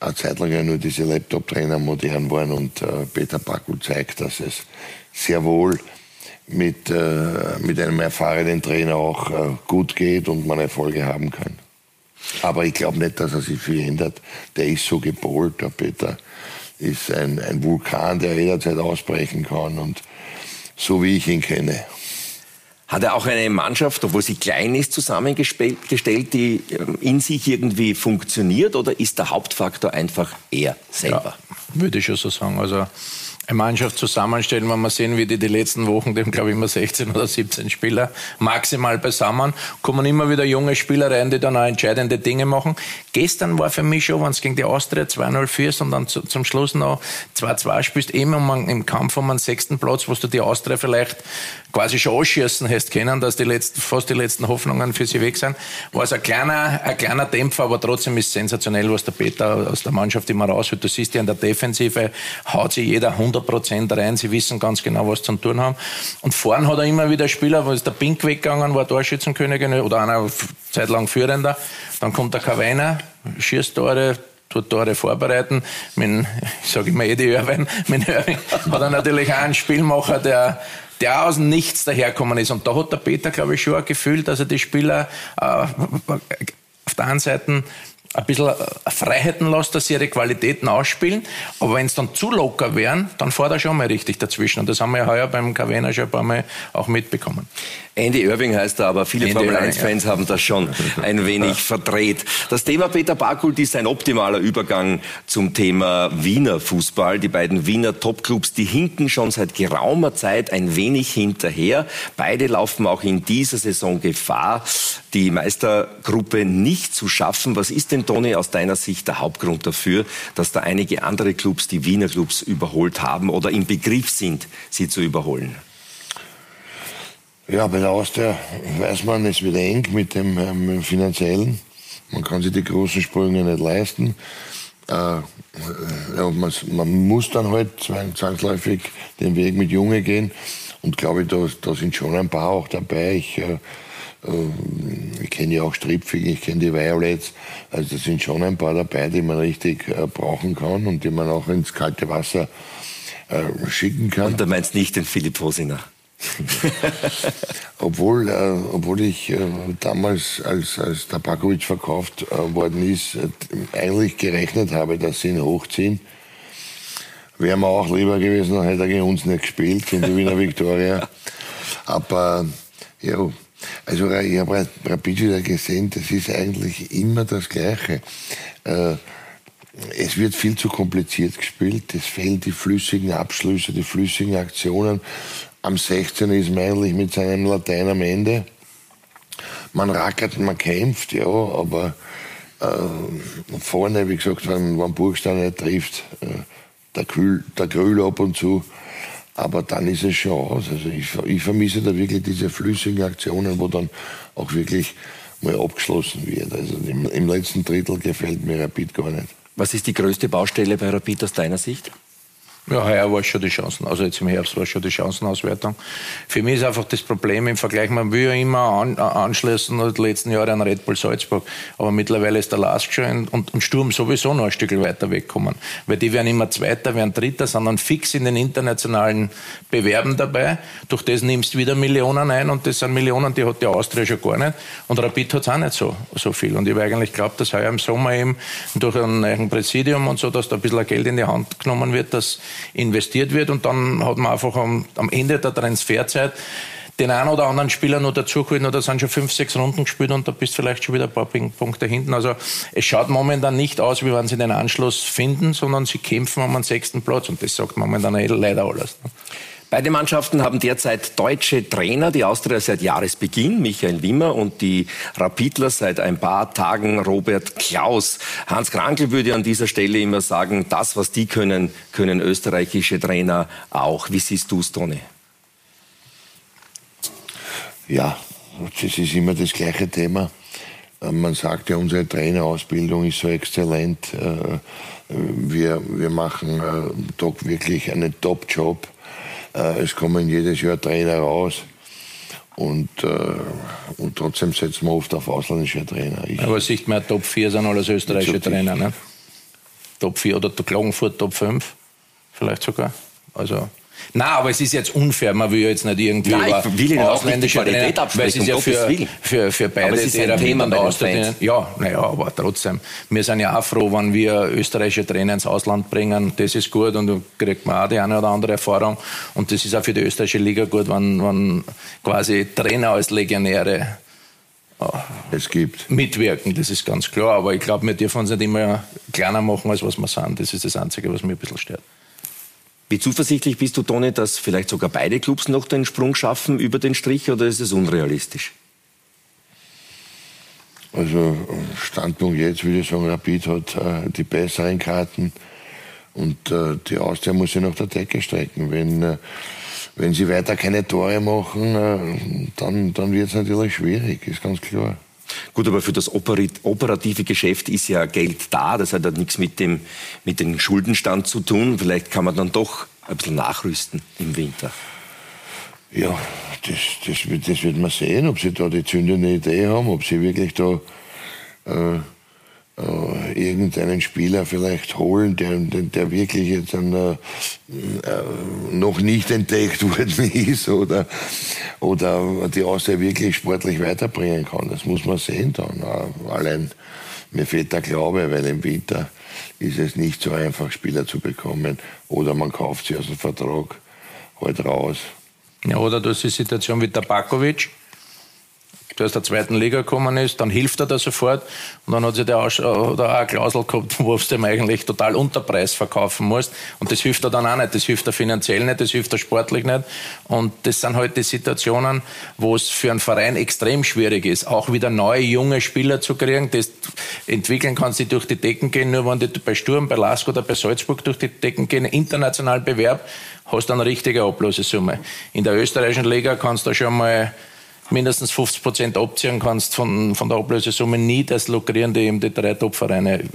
eine Zeit lang ja nur diese Laptop-Trainer modern waren und äh, Peter Baku zeigt, dass es sehr wohl mit, äh, mit einem erfahrenen Trainer auch äh, gut geht und man Erfolge haben kann. Aber ich glaube nicht, dass er sich viel ändert. Der ist so gepolt, der Peter ist ein, ein Vulkan, der jederzeit ausbrechen kann und so wie ich ihn kenne. Hat er auch eine Mannschaft, obwohl sie klein ist, zusammengestellt, die ähm, in sich irgendwie funktioniert? Oder ist der Hauptfaktor einfach er selber? Ja, würde ich schon so sagen. Also eine Mannschaft zusammenstellen, wenn wir sehen, wie die die letzten Wochen, dem glaube ich immer 16 oder 17 Spieler maximal beisammen, kommen immer wieder junge Spieler rein, die dann auch entscheidende Dinge machen. Gestern war für mich schon, wenn es gegen die Austria 2-0 führst und dann zu, zum Schluss noch 2-2 spielst, immer um, im Kampf um einen sechsten Platz, wo du die Austria vielleicht quasi schon ausschießen hast können, dass die letzten, fast die letzten Hoffnungen für sie weg sind, war es ein kleiner, ein kleiner Dämpfer, aber trotzdem ist sensationell, was der Peter aus der Mannschaft immer raushört. Du siehst ja in der Defensive, haut sich jeder 100 100 Prozent rein. Sie wissen ganz genau, was sie zu tun haben. Und vorn hat er immer wieder Spieler, wo ist der Pink weggegangen, war Torschützenkönig oder einer Zeit lang Führender. Dann kommt der Kawainer, schießt Tore, tut Tore vorbereiten. Mit, ich sage immer Eddie Irwin, mit Irwin hat er natürlich auch einen Spielmacher, der der aus dem Nichts daherkommen ist. Und da hat der Peter, glaube ich, schon ein Gefühl, dass er die Spieler äh, auf der einen Seite ein bisschen äh, Freiheiten lässt, dass sie ihre Qualitäten ausspielen. Aber wenn es dann zu locker wären, dann fährt er schon mal richtig dazwischen. Und das haben wir ja heuer beim Kavena schon ein paar Mal auch mitbekommen. Andy Irving heißt er, aber viele Andy Formel 1-Fans ja. haben das schon ein wenig verdreht. Das Thema Peter Bakult ist ein optimaler Übergang zum Thema Wiener Fußball. Die beiden Wiener Topclubs, die hinken schon seit geraumer Zeit ein wenig hinterher. Beide laufen auch in dieser Saison Gefahr, die Meistergruppe nicht zu schaffen. Was ist denn, Toni, aus deiner Sicht der Hauptgrund dafür, dass da einige andere Clubs die Wiener Clubs überholt haben oder im Begriff sind, sie zu überholen? Ja, bei der Austria weiß man, es wird eng mit dem, äh, mit dem Finanziellen. Man kann sich die großen Sprünge nicht leisten. Äh, ja, man, man, muss dann halt zwangsläufig den Weg mit Junge gehen. Und glaube ich, da, da sind schon ein paar auch dabei. Ich, äh, äh ich kenne ja auch Stripfig, ich kenne die Violets. Also da sind schon ein paar dabei, die man richtig äh, brauchen kann und die man auch ins kalte Wasser äh, schicken kann. Und du meinst nicht den Philipp Hosiner? obwohl, äh, obwohl ich äh, damals, als, als Tabakovic verkauft äh, worden ist, äh, eigentlich gerechnet habe, dass sie ihn hochziehen. Wäre mir auch lieber gewesen, dann hätte er gegen uns nicht gespielt, gegen die Wiener Viktoria. Aber ja, also ich habe Rapid wieder gesehen, das ist eigentlich immer das Gleiche. Äh, es wird viel zu kompliziert gespielt. Es fehlen die flüssigen Abschlüsse, die flüssigen Aktionen. Am 16. ist man eigentlich mit seinem Latein am Ende. Man rackert, man kämpft, ja, aber äh, vorne, wie gesagt, wenn, wenn Burgstein nicht trifft, äh, der, Kühl, der ab und zu, aber dann ist es schon aus. Also ich, ich vermisse da wirklich diese flüssigen Aktionen, wo dann auch wirklich mal abgeschlossen wird. Also im, im letzten Drittel gefällt mir Rapid gar nicht. Was ist die größte Baustelle bei Rapid aus deiner Sicht? Ja, heuer war es schon die Chancen. Also jetzt im Herbst war es schon die Chancenauswertung. Für mich ist einfach das Problem im Vergleich, man will ja immer an, anschließen, die letzten Jahre an Red Bull Salzburg. Aber mittlerweile ist der Lask schon und, und Sturm sowieso noch ein Stück weiter wegkommen. Weil die werden immer Zweiter, werden Dritter, sondern fix in den internationalen Bewerben dabei. Durch das nimmst du wieder Millionen ein und das sind Millionen, die hat die Austria schon gar nicht. Und Rapid hat es auch nicht so, so viel. Und ich habe eigentlich geglaubt, dass heuer im Sommer eben durch ein Präsidium und so, dass da ein bisschen Geld in die Hand genommen wird, dass investiert wird und dann hat man einfach am, am Ende der Transferzeit den einen oder anderen Spieler noch dazugeholt, oder sind schon fünf, sechs Runden gespielt und da bist du vielleicht schon wieder ein paar Punkte hinten. Also es schaut momentan nicht aus, wie wenn sie den Anschluss finden, sondern sie kämpfen um den sechsten Platz und das sagt momentan leider alles. Beide Mannschaften haben derzeit deutsche Trainer, die Austria seit Jahresbeginn, Michael Wimmer, und die Rapidler seit ein paar Tagen Robert Klaus. Hans Krankel würde an dieser Stelle immer sagen, das, was die können, können österreichische Trainer auch. Wie siehst du es, Toni? Ja, das ist immer das gleiche Thema. Äh, man sagt ja, unsere Trainerausbildung ist so exzellent. Äh, wir, wir machen äh, dort wirklich einen Top-Job äh, es kommen jedes Jahr Trainer raus. Und, äh, und trotzdem setzen wir oft auf ausländische Trainer. Ich Aber sieht man, Top 4 sind alles österreichische Trainer, ne? Top 4 oder Klagenfurt Top 5, vielleicht sogar. Also Nein, aber es ist jetzt unfair. Man will jetzt nicht irgendwie Nein, über will ausländische Qualität weil es ist ja für, für, für beide, aber es ist ein Thema bei Ja, naja, aber trotzdem. Wir sind ja auch froh, wenn wir österreichische Trainer ins Ausland bringen. Das ist gut und da kriegt man auch die eine oder andere Erfahrung. Und das ist auch für die österreichische Liga gut, wenn, wenn quasi Trainer als Legionäre oh, es gibt. mitwirken, das ist ganz klar. Aber ich glaube, wir dürfen uns nicht immer kleiner machen, als was wir sind. Das ist das Einzige, was mir ein bisschen stört. Wie zuversichtlich bist du, Toni, dass vielleicht sogar beide Clubs noch den Sprung schaffen über den Strich oder ist es unrealistisch? Also Standpunkt jetzt würde ich sagen, Rapid hat äh, die besseren Karten und äh, die Austria muss sich nach der Decke strecken. Wenn, äh, wenn sie weiter keine Tore machen, äh, dann, dann wird es natürlich schwierig, ist ganz klar. Gut, aber für das operative Geschäft ist ja Geld da. Das hat ja nichts mit dem, mit dem Schuldenstand zu tun. Vielleicht kann man dann doch ein bisschen nachrüsten im Winter. Ja, das, das, das wird man sehen, ob sie da die zündende Idee haben, ob sie wirklich da äh, äh, irgendeinen Spieler vielleicht holen, der, der wirklich jetzt ein, äh, äh, noch nicht entdeckt worden ist oder, oder die Austria wirklich sportlich weiterbringen kann. Das muss man sehen dann. Äh, allein mir fehlt der Glaube, weil im Winter ist es nicht so einfach, Spieler zu bekommen. Oder man kauft sie aus dem Vertrag halt raus. Ja, oder das ist die Situation wie Tabakovic aus der zweiten Liga gekommen ist, dann hilft er da sofort. Und dann hat sich der auch, oder auch eine Klausel gehabt, wo du dem eigentlich total unter Preis verkaufen musst. Und das hilft er dann auch nicht, das hilft er finanziell nicht, das hilft er sportlich nicht. Und das sind halt die Situationen, wo es für einen Verein extrem schwierig ist, auch wieder neue, junge Spieler zu kriegen, das entwickeln kannst, die durch die Decken gehen, nur wenn die bei Sturm, bei Lask oder bei Salzburg durch die Decken gehen, international Bewerb, hast du eine richtige Ablösesumme. In der österreichischen Liga kannst du schon mal mindestens 50 Prozent abziehen kannst von, von der Ablösesumme, nie das lukrieren, die eben die drei Top-Vereine äh,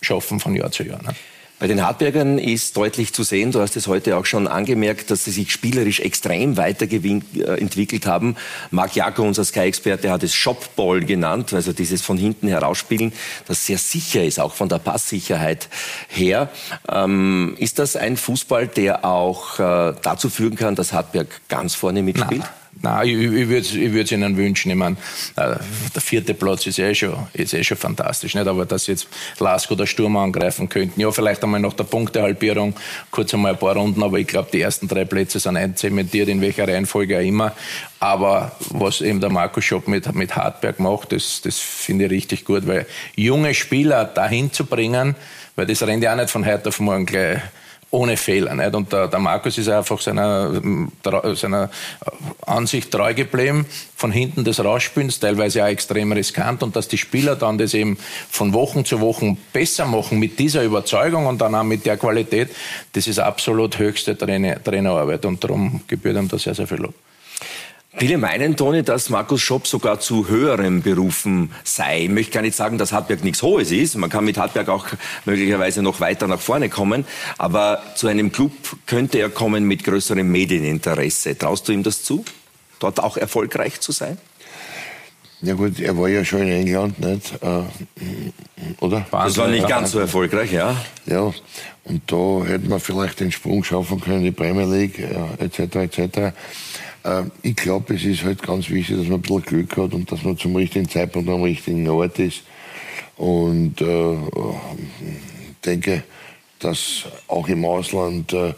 schaffen von Jahr zu Jahr. Ne? Bei den Hartbergern ist deutlich zu sehen, du hast es heute auch schon angemerkt, dass sie sich spielerisch extrem weiterentwickelt haben. Marc Jaco, unser Sky-Experte, hat es Shopball genannt, also dieses von hinten herausspielen, das sehr sicher ist, auch von der Passsicherheit her. Ähm, ist das ein Fußball, der auch äh, dazu führen kann, dass Hartberg ganz vorne mitspielt? Nein. Nein, ich, ich würde ich es Ihnen wünschen. Ich meine, äh, der vierte Platz ist eh schon, ist eh schon fantastisch. Nicht? Aber dass jetzt Lask oder Sturm angreifen könnten, ja, vielleicht einmal nach der Punktehalbierung, kurz einmal ein paar Runden, aber ich glaube, die ersten drei Plätze sind einzementiert, in welcher Reihenfolge auch immer. Aber was eben der Marco Schopp mit, mit Hartberg macht, das, das finde ich richtig gut, weil junge Spieler dahin zu bringen, weil das rennt ja auch nicht von heute auf morgen gleich ohne Fehler. Nicht? Und der, der Markus ist einfach seiner, seiner Ansicht treu geblieben, von hinten des Rausspielens, teilweise auch extrem riskant und dass die Spieler dann das eben von Wochen zu Wochen besser machen mit dieser Überzeugung und dann auch mit der Qualität, das ist absolut höchste Trainer, Trainerarbeit und darum gebührt ihm da sehr, sehr viel Lob. Viele meinen, Toni, dass Markus Schopp sogar zu höheren Berufen sei. Ich möchte gar nicht sagen, dass Hartberg nichts Hohes ist. Man kann mit Hartberg auch möglicherweise noch weiter nach vorne kommen. Aber zu einem Club könnte er kommen mit größerem Medieninteresse. Traust du ihm das zu, dort auch erfolgreich zu sein? Ja gut, er war ja schon in England, nicht? Äh, oder? Das war nicht ganz so erfolgreich, ja. Ja, und da hätte man vielleicht den Sprung schaffen können, die Premier League, etc., etc. Ähm, ich glaube, es ist halt ganz wichtig, dass man ein bisschen Glück hat und dass man zum richtigen Zeitpunkt am richtigen Ort ist. Und äh, denke, dass auch im Ausland äh,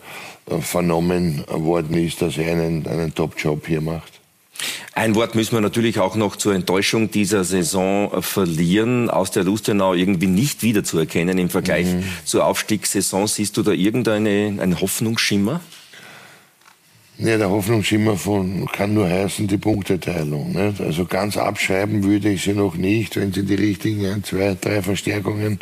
vernommen worden ist, dass er einen, einen Top-Job hier macht. Ein Wort müssen wir natürlich auch noch zur Enttäuschung dieser Saison verlieren. Aus der Lustenau irgendwie nicht wiederzuerkennen im Vergleich mhm. zur Aufstiegssaison. Siehst du da irgendeinen Hoffnungsschimmer? Ja, der Hoffnungsschimmer von, kann nur heißen, die Punkteteilung. Nicht? Also ganz abschreiben würde ich sie noch nicht. Wenn sie die richtigen ein, zwei, drei Verstärkungen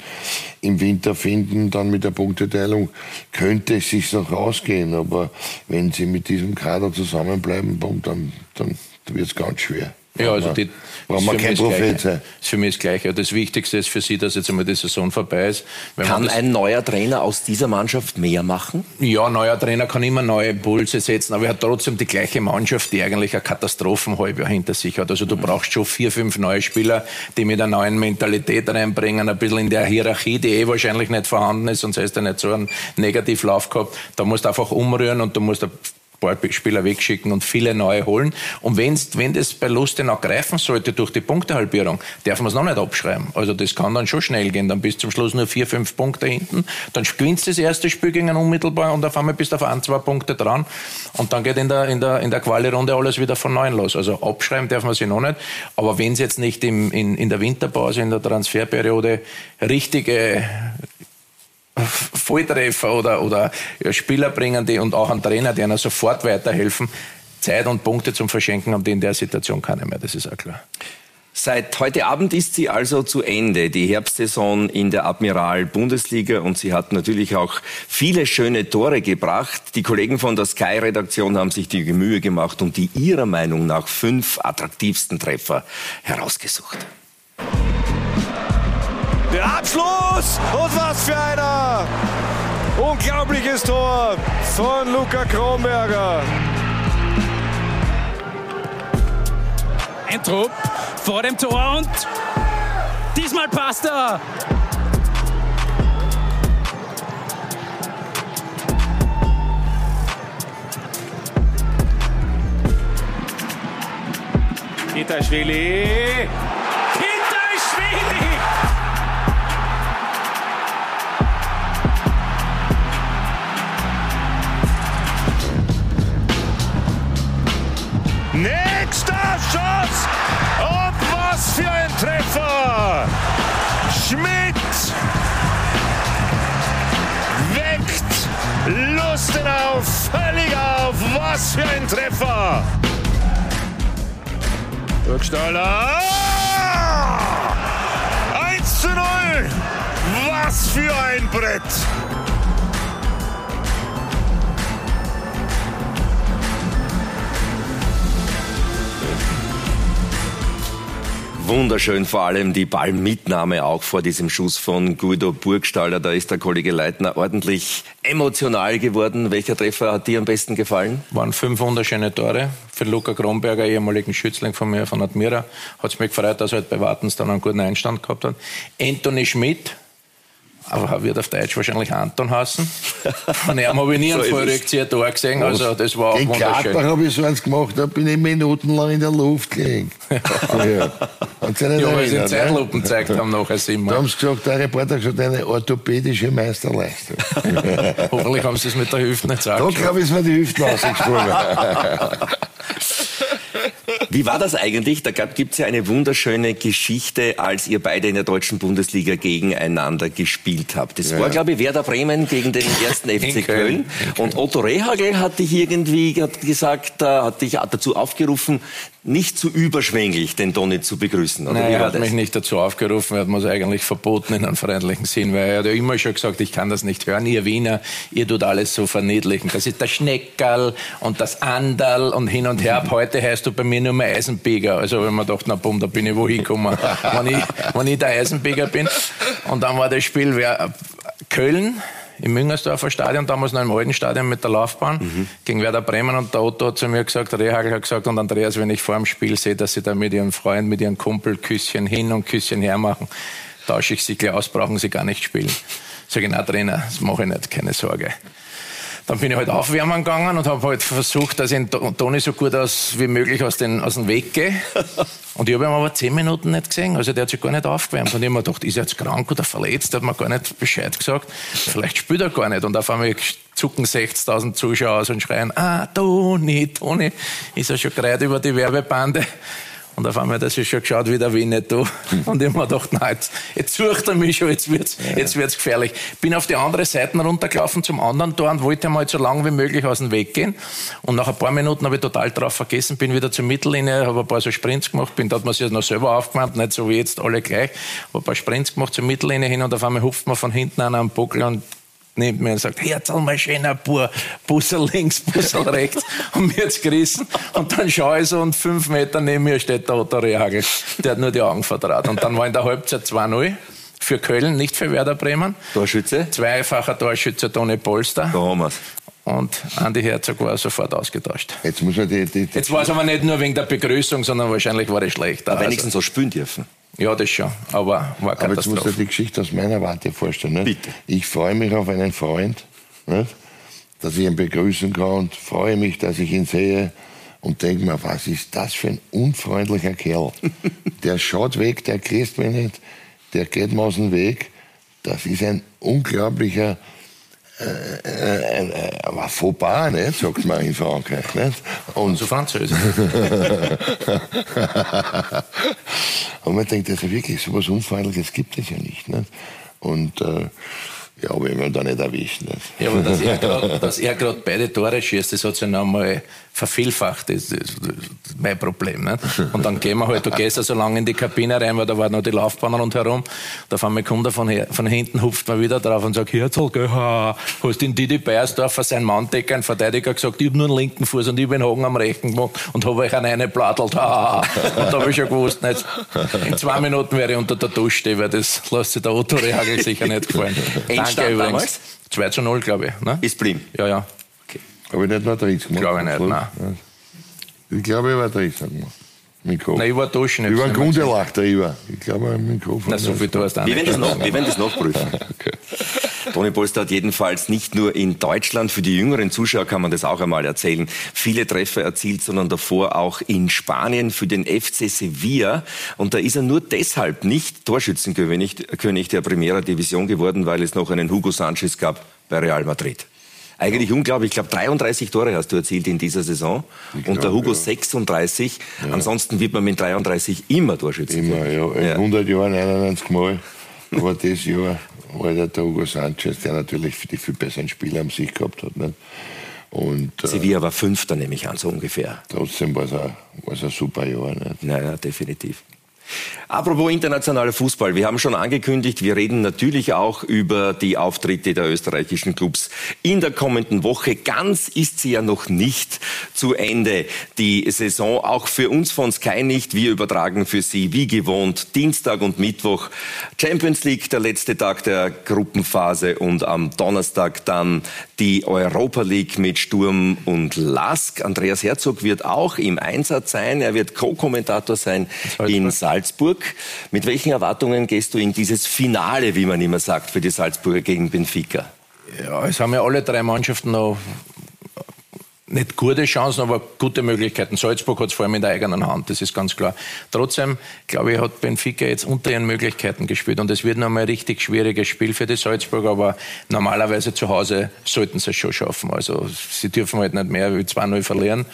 im Winter finden, dann mit der Punkteteilung könnte es sich noch ausgehen. Aber wenn sie mit diesem Kader zusammenbleiben, dann, dann wird es ganz schwer. Ja, also die, Brauchen wir kein Prophet sein. ist für mich das Gleiche. Das Wichtigste ist für Sie, dass jetzt einmal die Saison vorbei ist. Kann ein neuer Trainer aus dieser Mannschaft mehr machen? Ja, ein neuer Trainer kann immer neue Impulse setzen, aber er hat trotzdem die gleiche Mannschaft, die eigentlich ein Katastrophenhalbjahr hinter sich hat. Also du brauchst schon vier, fünf neue Spieler, die mit einer neuen Mentalität reinbringen, ein bisschen in der Hierarchie, die eh wahrscheinlich nicht vorhanden ist, sonst hättest du nicht so einen Negativlauf gehabt. Da musst du einfach umrühren und du musst Spieler wegschicken und viele neue holen. Und wenn's, wenn das bei Lustenau greifen sollte durch die Punktehalbierung, darf man es noch nicht abschreiben. Also das kann dann schon schnell gehen. Dann bis zum Schluss nur vier, fünf Punkte hinten. Dann gewinnst du das erste Spiel gegen einen unmittelbar und auf einmal bist du auf ein, zwei Punkte dran. Und dann geht in der, in der, in der Quali-Runde alles wieder von neuem los. Also abschreiben darf man sie noch nicht. Aber wenn es jetzt nicht im, in, in der Winterpause, in der Transferperiode richtige Volltreffer oder, oder Spieler bringen, die und auch einen Trainer, die einer sofort weiterhelfen. Zeit und Punkte zum Verschenken haben die in der Situation keine mehr, das ist auch klar. Seit heute Abend ist sie also zu Ende, die Herbstsaison in der Admiral Bundesliga und sie hat natürlich auch viele schöne Tore gebracht. Die Kollegen von der Sky-Redaktion haben sich die Mühe gemacht und die ihrer Meinung nach fünf attraktivsten Treffer herausgesucht. Der Abschluss und was für einer! Unglaubliches Tor von Luca Kronberger. Ein Trupp vor dem Tor und diesmal passt er. Itaschwili Nächster Schuss! Und was für ein Treffer! Schmidt weckt Lustenau völlig auf. Was für ein Treffer! Burgstaller! 1 zu 0! Was für ein Brett! Wunderschön, vor allem die Ballmitnahme auch vor diesem Schuss von Guido Burgstaller. Da ist der Kollege Leitner ordentlich emotional geworden. Welcher Treffer hat dir am besten gefallen? Waren fünf wunderschöne Tore. Für Luca Kronberger, ehemaligen Schützling von mir, von Admira, hat es mich gefreut, dass er halt bei Wartens dann einen guten Einstand gehabt hat. Anthony Schmidt, aber er wird auf Deutsch wahrscheinlich Anton heißen. Von ihm habe ich nie einen so Vollrückzieher da gesehen. Also das war In Gladbach habe ich so eins gemacht, da bin ich minutenlang in der Luft gelegen. ja. Und ja, weil sie in Zeitlupen gezeigt haben nachher immer. Da haben sie gesagt, der Reporter hat gesagt, eine orthopädische Meisterleistung. Hoffentlich haben sie es mit der Hüfte nicht gesagt. Da glaube ich, ist mir die Hüfte ausgesprungen. Wie war das eigentlich? Da gibt es ja eine wunderschöne Geschichte, als ihr beide in der deutschen Bundesliga gegeneinander gespielt habt. Das ja. war, glaube ich, Werder Bremen gegen den ersten FC Köln. Und Otto Rehagel hat dich irgendwie hat gesagt, hat dich dazu aufgerufen, nicht zu überschwänglich den Toni zu begrüßen. Oder Nein, er hat das? mich nicht dazu aufgerufen, er hat mir es eigentlich verboten in einem freundlichen Sinn, weil er hat ja immer schon gesagt, ich kann das nicht hören, ihr Wiener, ihr tut alles so verniedlichen. Das ist der Schneckerl und das Anderl und hin und her. Ab heute heißt du bei mir nur mehr Eisenbeger. Also wenn man dachte, na bumm, da bin ich wohin gekommen, wenn ich, wenn ich der Eisenbeger bin. Und dann war das Spiel wer, Köln im Müngersdorfer Stadion, damals noch im alten Stadion mit der Laufbahn, mhm. gegen Werder Bremen. Und der Otto hat zu mir gesagt, Rehagel hat gesagt, und Andreas, wenn ich vor dem Spiel sehe, dass sie da mit ihrem Freund, mit ihrem Kumpel Küsschen hin und Küsschen her machen, tausche ich sie gleich aus, brauchen sie gar nicht spielen. Sag ich, na Trainer, das mache ich nicht, keine Sorge. Dann bin ich halt aufwärmen gegangen und habe halt versucht, dass ich den Toni so gut aus, wie möglich aus, den, aus dem Weg gehe. Und ich habe ihn aber zehn Minuten nicht gesehen. Also der hat sich gar nicht aufgewärmt. Und ich habe mir gedacht, ist er jetzt krank oder verletzt? Der hat mir gar nicht Bescheid gesagt. Vielleicht spielt er gar nicht. Und auf einmal zucken 60.000 Zuschauer aus und schreien, ah, Toni, Toni. Ist er schon gerade über die Werbebande. Und auf einmal er sich schon geschaut wie der Winnetou. Und ich habe mir gedacht, nein, jetzt, jetzt sucht er mich schon, jetzt wird's, ja. jetzt wird's gefährlich. Bin auf die andere Seite runtergelaufen zum anderen Tor und wollte mal so lang wie möglich aus dem Weg gehen. Und nach ein paar Minuten habe ich total drauf vergessen, bin wieder zur Mittellinie, habe ein paar so Sprints gemacht, bin, da hat man sich noch selber aufgewärmt, nicht so wie jetzt alle gleich, habe ein paar Sprints gemacht zur Mittellinie hin und auf einmal hupft man von hinten an am Buckel und neben mir und sagt, Herzl, mein schöner Bur, Bussel links, Bussel rechts, und mir jetzt gerissen. Und dann schaue ich so und fünf Meter neben mir steht der Otto Rehagel. Der hat nur die Augen vertraut. Und dann war in der Halbzeit 2-0 für Köln, nicht für Werder Bremen. Torschütze? Zweifacher Torschütze Toni Polster. Da haben wir's. Und Andi Herzog war sofort ausgetauscht. Jetzt, muss man die, die, die Jetzt war es aber nicht nur wegen der Begrüßung, sondern wahrscheinlich war es schlecht. Aber wenigstens so spielen dürfen. Ja, das schon. Aber war Aber jetzt musst du dir die Geschichte aus meiner Warte vorstellen. Nicht? Bitte. Ich freue mich auf einen Freund, nicht? dass ich ihn begrüßen kann und freue mich, dass ich ihn sehe und denke mir, was ist das für ein unfreundlicher Kerl? der schaut weg, der grüßt mich nicht, der geht mir aus dem Weg. Das ist ein unglaublicher äh, äh, war Fauxpas, nicht? sagt man in Frankreich. Nicht? Und so Französisch. und man denkt, also wirklich, so etwas Unfreundliches gibt es ja nicht. nicht? Und äh, ja, aber ich will da nicht erwischen. Nicht? Ja, aber dass er gerade beide Tore schießt, das hat sich noch einmal vervielfacht. Das ist mein Problem. Nicht? Und dann gehen wir halt, du gehst ja so lange in die Kabine rein, weil da war noch die Laufbahn rundherum. Da fahren wir er von, von hinten, hupft man wieder drauf und sagt, Herzl, gell, ha, hast den Didi Beiersdorfer, sein Manndecker, ein Verteidiger, gesagt, ich habe nur einen linken Fuß und ich bin Hagen am rechten gemacht und habe euch an eine plattelt. Ha, Und da habe ich schon gewusst, nicht, in zwei Minuten wäre ich unter der Dusche, weil das lässt sich der Otto Rehagel sicher nicht gefallen. Danke übrigens. 2 zu 0, glaube ich. Ne? Ist blieb. Ja, ja. Habe ich nicht noch 30 gemacht? Glaube ich nicht, nein. Ich glaube, ich war 30 gemacht. Mit Kopf. Nein, ich war duschen. Ich war ein Grundelachter, ich war. Ich glaube, mit dem Kopf. Na, so viel du hast auch wir werden, das noch, wir werden das nachprüfen. okay. Toni Polster hat jedenfalls nicht nur in Deutschland, für die jüngeren Zuschauer kann man das auch einmal erzählen, viele Treffer erzielt, sondern davor auch in Spanien für den FC Sevilla. Und da ist er nur deshalb nicht Torschützenkönig der Primera Division geworden, weil es noch einen Hugo Sanchez gab bei Real Madrid. Eigentlich unglaublich. Ich glaube, 33 Tore hast du erzielt in dieser Saison. Ich und der Hugo ja. 36. Ja. Ansonsten wird man mit 33 immer Torschütze. Immer, ja. In ja. 100 Jahren 91 Mal. Aber das Jahr war der Hugo Sanchez, der natürlich die viel besseren Spieler am sich gehabt hat. Nicht? Und, äh, Sevilla war Fünfter, nehme ich an, so ungefähr. Trotzdem war es ein, ein super Jahr. Nicht? Naja, definitiv. Apropos internationaler Fußball, wir haben schon angekündigt, wir reden natürlich auch über die Auftritte der österreichischen Clubs in der kommenden Woche. Ganz ist sie ja noch nicht zu Ende, die Saison, auch für uns von Sky nicht. Wir übertragen für Sie wie gewohnt Dienstag und Mittwoch Champions League, der letzte Tag der Gruppenphase und am Donnerstag dann die Europa League mit Sturm und Lask. Andreas Herzog wird auch im Einsatz sein. Er wird Co-Kommentator sein in Salzburg. Mit welchen Erwartungen gehst du in dieses Finale, wie man immer sagt, für die Salzburger gegen Benfica? Ja, es haben ja alle drei Mannschaften noch nicht gute Chancen, aber gute Möglichkeiten. Salzburg hat es vor allem in der eigenen Hand, das ist ganz klar. Trotzdem, glaube ich, hat Benfica jetzt unter ihren Möglichkeiten gespielt und es wird noch mal ein richtig schwieriges Spiel für die Salzburger, aber normalerweise zu Hause sollten sie es schon schaffen. Also sie dürfen halt nicht mehr wie 2-0 verlieren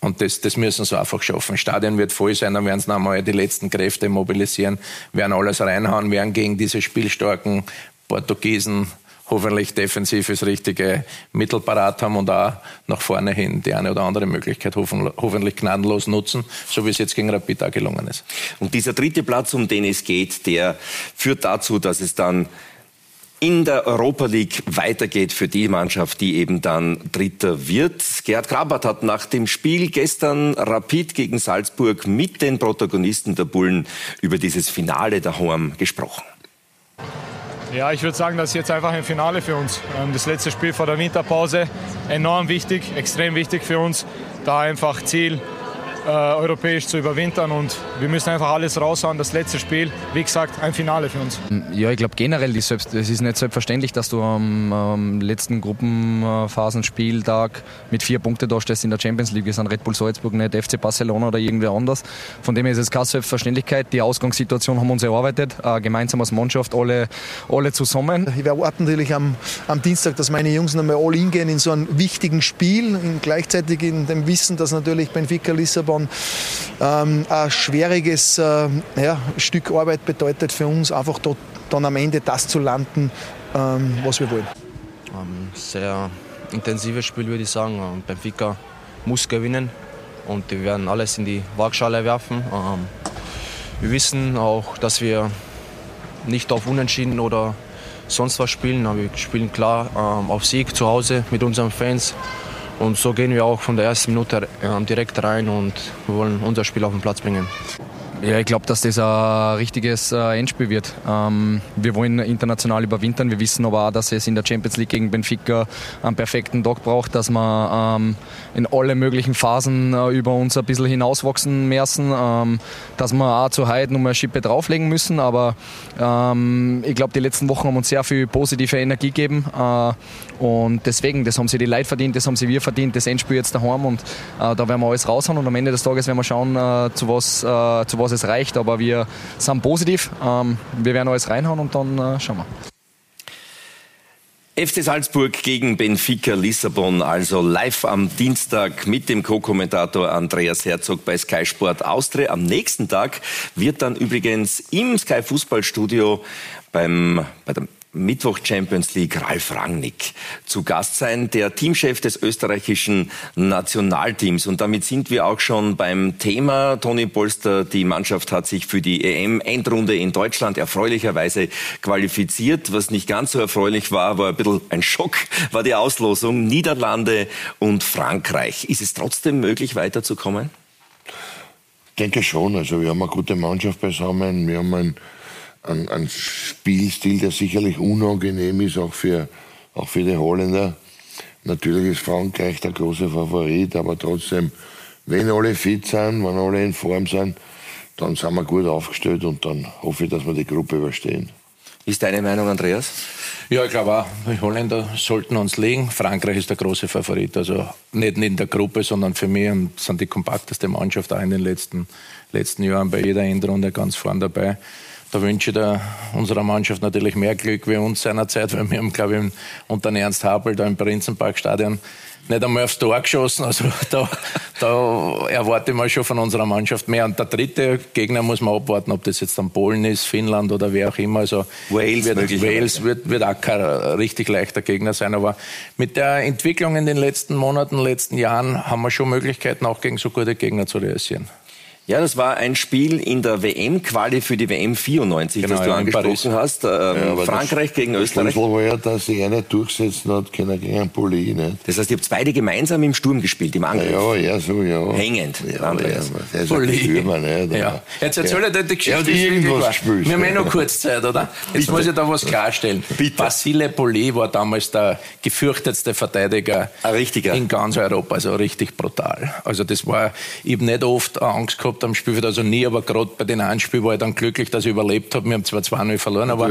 und das, das müssen sie einfach schaffen. Stadion wird voll sein, dann werden sie nochmal die letzten Kräfte mobilisieren, werden alles reinhauen, werden gegen diese spielstarken Portugiesen hoffentlich defensiv das richtige Mittel parat haben und auch nach vorne hin die eine oder andere Möglichkeit hoffentlich gnadenlos nutzen, so wie es jetzt gegen Rapid auch gelungen ist. Und dieser dritte Platz, um den es geht, der führt dazu, dass es dann in der Europa League weitergeht für die Mannschaft, die eben dann Dritter wird. Gerhard Grabert hat nach dem Spiel gestern Rapid gegen Salzburg mit den Protagonisten der Bullen über dieses Finale daheim gesprochen. Ja, ich würde sagen, das ist jetzt einfach ein Finale für uns. Ähm, das letzte Spiel vor der Winterpause, enorm wichtig, extrem wichtig für uns. Da einfach Ziel, äh, europäisch zu überwintern und wir müssen einfach alles raushauen. Das letzte Spiel, wie gesagt, ein Finale für uns. Ja, ich glaube generell, es ist nicht selbstverständlich, dass du am, am letzten Gruppenphasenspieltag mit vier Punkten da stehst in der Champions League. Wir sind Red Bull Salzburg, nicht FC Barcelona oder irgendwer anders. Von dem her ist es keine Selbstverständlichkeit. Die Ausgangssituation haben wir uns erarbeitet, äh, gemeinsam als Mannschaft, alle, alle zusammen. Ich erwarte natürlich am, am Dienstag, dass meine Jungs nochmal all in gehen in so einem wichtigen Spiel, in, gleichzeitig in dem Wissen, dass natürlich Benfica Lissabon Lissabon ähm, ein schwieriges äh, ja, Stück Arbeit bedeutet für uns, einfach dort dann am Ende das zu landen, ähm, was wir wollen. Ähm, sehr intensives Spiel, würde ich sagen. Ähm, Benfica muss gewinnen und wir werden alles in die Waagschale werfen. Ähm, wir wissen auch, dass wir nicht auf Unentschieden oder sonst was spielen, aber wir spielen klar auf Sieg zu Hause mit unseren Fans. Und so gehen wir auch von der ersten Minute direkt rein und wollen unser Spiel auf den Platz bringen. Ja, ich glaube, dass das ein richtiges äh, Endspiel wird. Ähm, wir wollen international überwintern. Wir wissen aber auch, dass es in der Champions League gegen Benfica einen perfekten Tag braucht, dass wir ähm, in alle möglichen Phasen äh, über uns ein bisschen hinauswachsen müssen, ähm, dass wir auch zu heute noch mal eine Schippe drauflegen müssen. Aber ich glaube, die letzten Wochen haben uns sehr viel positive Energie gegeben. Äh, und deswegen, das haben sie die Leute verdient, das haben sie wir verdient, das Endspiel jetzt daheim. Und da werden wir alles raushauen. Und am Ende des Tages werden wir schauen, zu was, zu was was es reicht, aber wir sind positiv. Ähm, wir werden alles reinhauen und dann äh, schauen wir. FC Salzburg gegen Benfica Lissabon, also live am Dienstag mit dem Co-Kommentator Andreas Herzog bei Sky Sport Austria. Am nächsten Tag wird dann übrigens im Sky Fußballstudio beim, bei der Mittwoch Champions League Ralf Rangnick zu Gast sein, der Teamchef des österreichischen Nationalteams. Und damit sind wir auch schon beim Thema. Toni Polster, die Mannschaft hat sich für die EM-Endrunde in Deutschland erfreulicherweise qualifiziert. Was nicht ganz so erfreulich war, war ein bisschen ein Schock, war die Auslosung Niederlande und Frankreich. Ist es trotzdem möglich, weiterzukommen? Ich denke schon. Also wir haben eine gute Mannschaft beisammen. Wir haben ein ein, ein Spielstil, der sicherlich unangenehm ist, auch für, auch für die Holländer. Natürlich ist Frankreich der große Favorit, aber trotzdem, wenn alle fit sind, wenn alle in Form sind, dann sind wir gut aufgestellt und dann hoffe ich, dass wir die Gruppe überstehen. Ist deine Meinung, Andreas? Ja, ich glaube auch, die Holländer sollten uns legen. Frankreich ist der große Favorit. Also nicht in der Gruppe, sondern für mich sind die kompakteste Mannschaft auch in den letzten, letzten Jahren bei jeder Endrunde ganz vorn dabei. Da wünsche ich der, unserer Mannschaft natürlich mehr Glück wie uns seinerzeit, weil wir haben, glaube ich, unter Ernst Habel da im Prinzenparkstadion nicht einmal aufs Tor geschossen. Also da, da erwarte ich mal schon von unserer Mannschaft mehr. Und der dritte Gegner muss man abwarten, ob das jetzt dann Polen ist, Finnland oder wer auch immer. Also Wales, wird, Wales wird, wird auch kein richtig leichter Gegner sein. Aber mit der Entwicklung in den letzten Monaten, letzten Jahren haben wir schon Möglichkeiten, auch gegen so gute Gegner zu realisieren. Ja, das war ein Spiel in der WM-Quali für die WM 94, genau, das du ja, angesprochen hast. Ähm, ja, Frankreich gegen Österreich. Das war ja, dass sich einer durchsetzen hat können gegen einen Poli. Nicht? Das heißt, ihr habt beide gemeinsam im Sturm gespielt, im Angriff. Ja, ja, so, ja. Hängend. Ja, Andreas. ja, der ist ein Stürmer, nicht? Ja. Jetzt erzähl ja. dir die Geschichte. Ja, irgendwas gespielt. Wir haben eh noch kurz Zeit, oder? Jetzt Bitte. muss ich da was klarstellen. Bitte. Basile Poli war damals der gefürchtetste Verteidiger in ganz Europa. Also richtig brutal. Also das war, ich habe nicht oft Angst gehabt am Spielfeld, also nie, aber gerade bei den Anspielen war ich dann glücklich, dass ich überlebt habe. Wir haben zwar 2-0 verloren, aber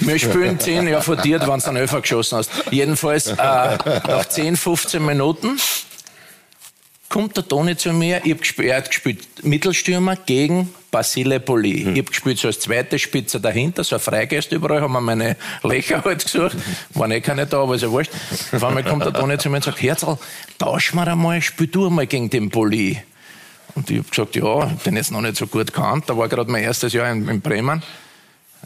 wir spielen 10, ja vor dir, wenn du einen Elfer geschossen hast. Jedenfalls äh, nach 10, 15 Minuten kommt der Toni zu mir, ich hab gespielt, er hat gespielt Mittelstürmer gegen Basile Poli. Mhm. Ich habe gespielt so als zweite Spitze dahinter, so ein Freigeist überall, haben wir meine Löcher halt gesucht, waren eh keine da, aber ist ja wurscht. Auf einmal kommt der Toni zu mir und sagt, Herzl, tausch mal einmal, spiel du einmal gegen den Poli. Und ich habe gesagt, ja, den jetzt noch nicht so gut kannt. Da war gerade mein erstes Jahr in, in Bremen.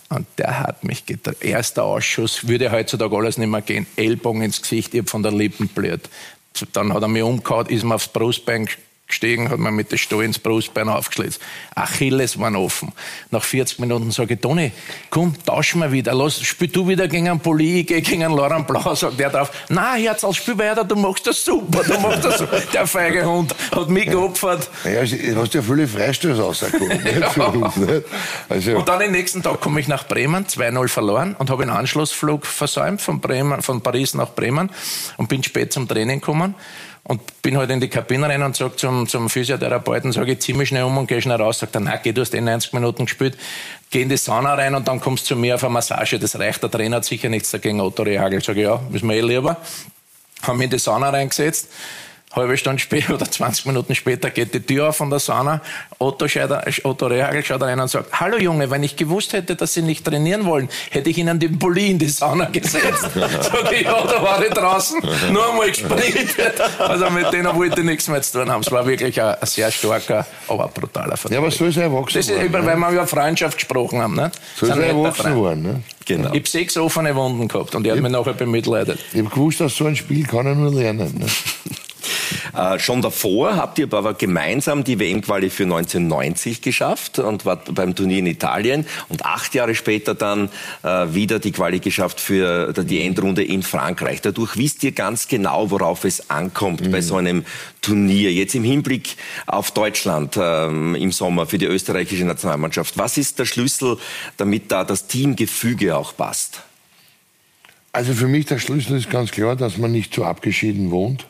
Und der hat mich getragen. Erster Ausschuss, würde heutzutage alles nicht mehr gehen. Ellbogen ins Gesicht, ich habe von der Lippen blöd. Dann hat er mich umgehauen, ist mir aufs Brustbein gestiegen, hat mir mit der Stuhl ins Brustbein aufgeschlitzt. Achilles waren offen. Nach 40 Minuten sage ich, Toni, komm, tausch mal wieder, los, spiel du wieder gegen einen Poli, ich geh gegen einen Laurent Blau, sagt der drauf, na, Herz, spiel weiter, du machst das super, du machst das super. Der feige Hund hat mich geopfert. Ja, du hast ja viele Freistöße rausgekommen. ja. also. Und dann den nächsten Tag komme ich nach Bremen, 2-0 verloren und habe einen Anschlussflug versäumt von, Bremen, von Paris nach Bremen und bin spät zum Training gekommen und bin halt in die Kabine rein und sag zum, zum Physiotherapeuten, sage ich, zieh mich schnell um und geh schnell raus. Sagt er, nein, geh, du hast eh 90 Minuten gespielt. Geh in die Sauna rein und dann kommst du zu mir auf eine Massage. Das reicht, der Trainer hat sicher nichts dagegen, Otto Rehagel. Sag ich, ja, ist mir eh lieber. Haben mich in die Sauna reingesetzt halbe Stunde später oder 20 Minuten später geht die Tür auf von der Sauna. Otto, Scheider, Otto Rehagel schaut rein und sagt, hallo Junge, wenn ich gewusst hätte, dass Sie nicht trainieren wollen, hätte ich Ihnen den Pulli in die Sauna gesetzt. Sag ich, ja, da war ich draußen, nur einmal gespielt. Also mit denen wollte ich nichts mehr zu tun haben. Es war wirklich ein, ein sehr starker, aber brutaler Vertrag. Ja, aber so ist er erwachsen Das ist, worden, weil wir über Freundschaft gesprochen haben. Ne? So ist er erwachsen worden. Ne? Genau. Ich habe sechs offene Wunden gehabt und er hat mich nachher bemitleidet. Ich habe gewusst, dass so ein Spiel kann er nur lernen. Ne? Äh, schon davor habt ihr aber gemeinsam die WM-Quali für 1990 geschafft und wart beim Turnier in Italien und acht Jahre später dann äh, wieder die Quali geschafft für die Endrunde in Frankreich. Dadurch wisst ihr ganz genau, worauf es ankommt mhm. bei so einem Turnier. Jetzt im Hinblick auf Deutschland ähm, im Sommer für die österreichische Nationalmannschaft. Was ist der Schlüssel, damit da das Teamgefüge auch passt? Also für mich der Schlüssel ist ganz klar, dass man nicht so abgeschieden wohnt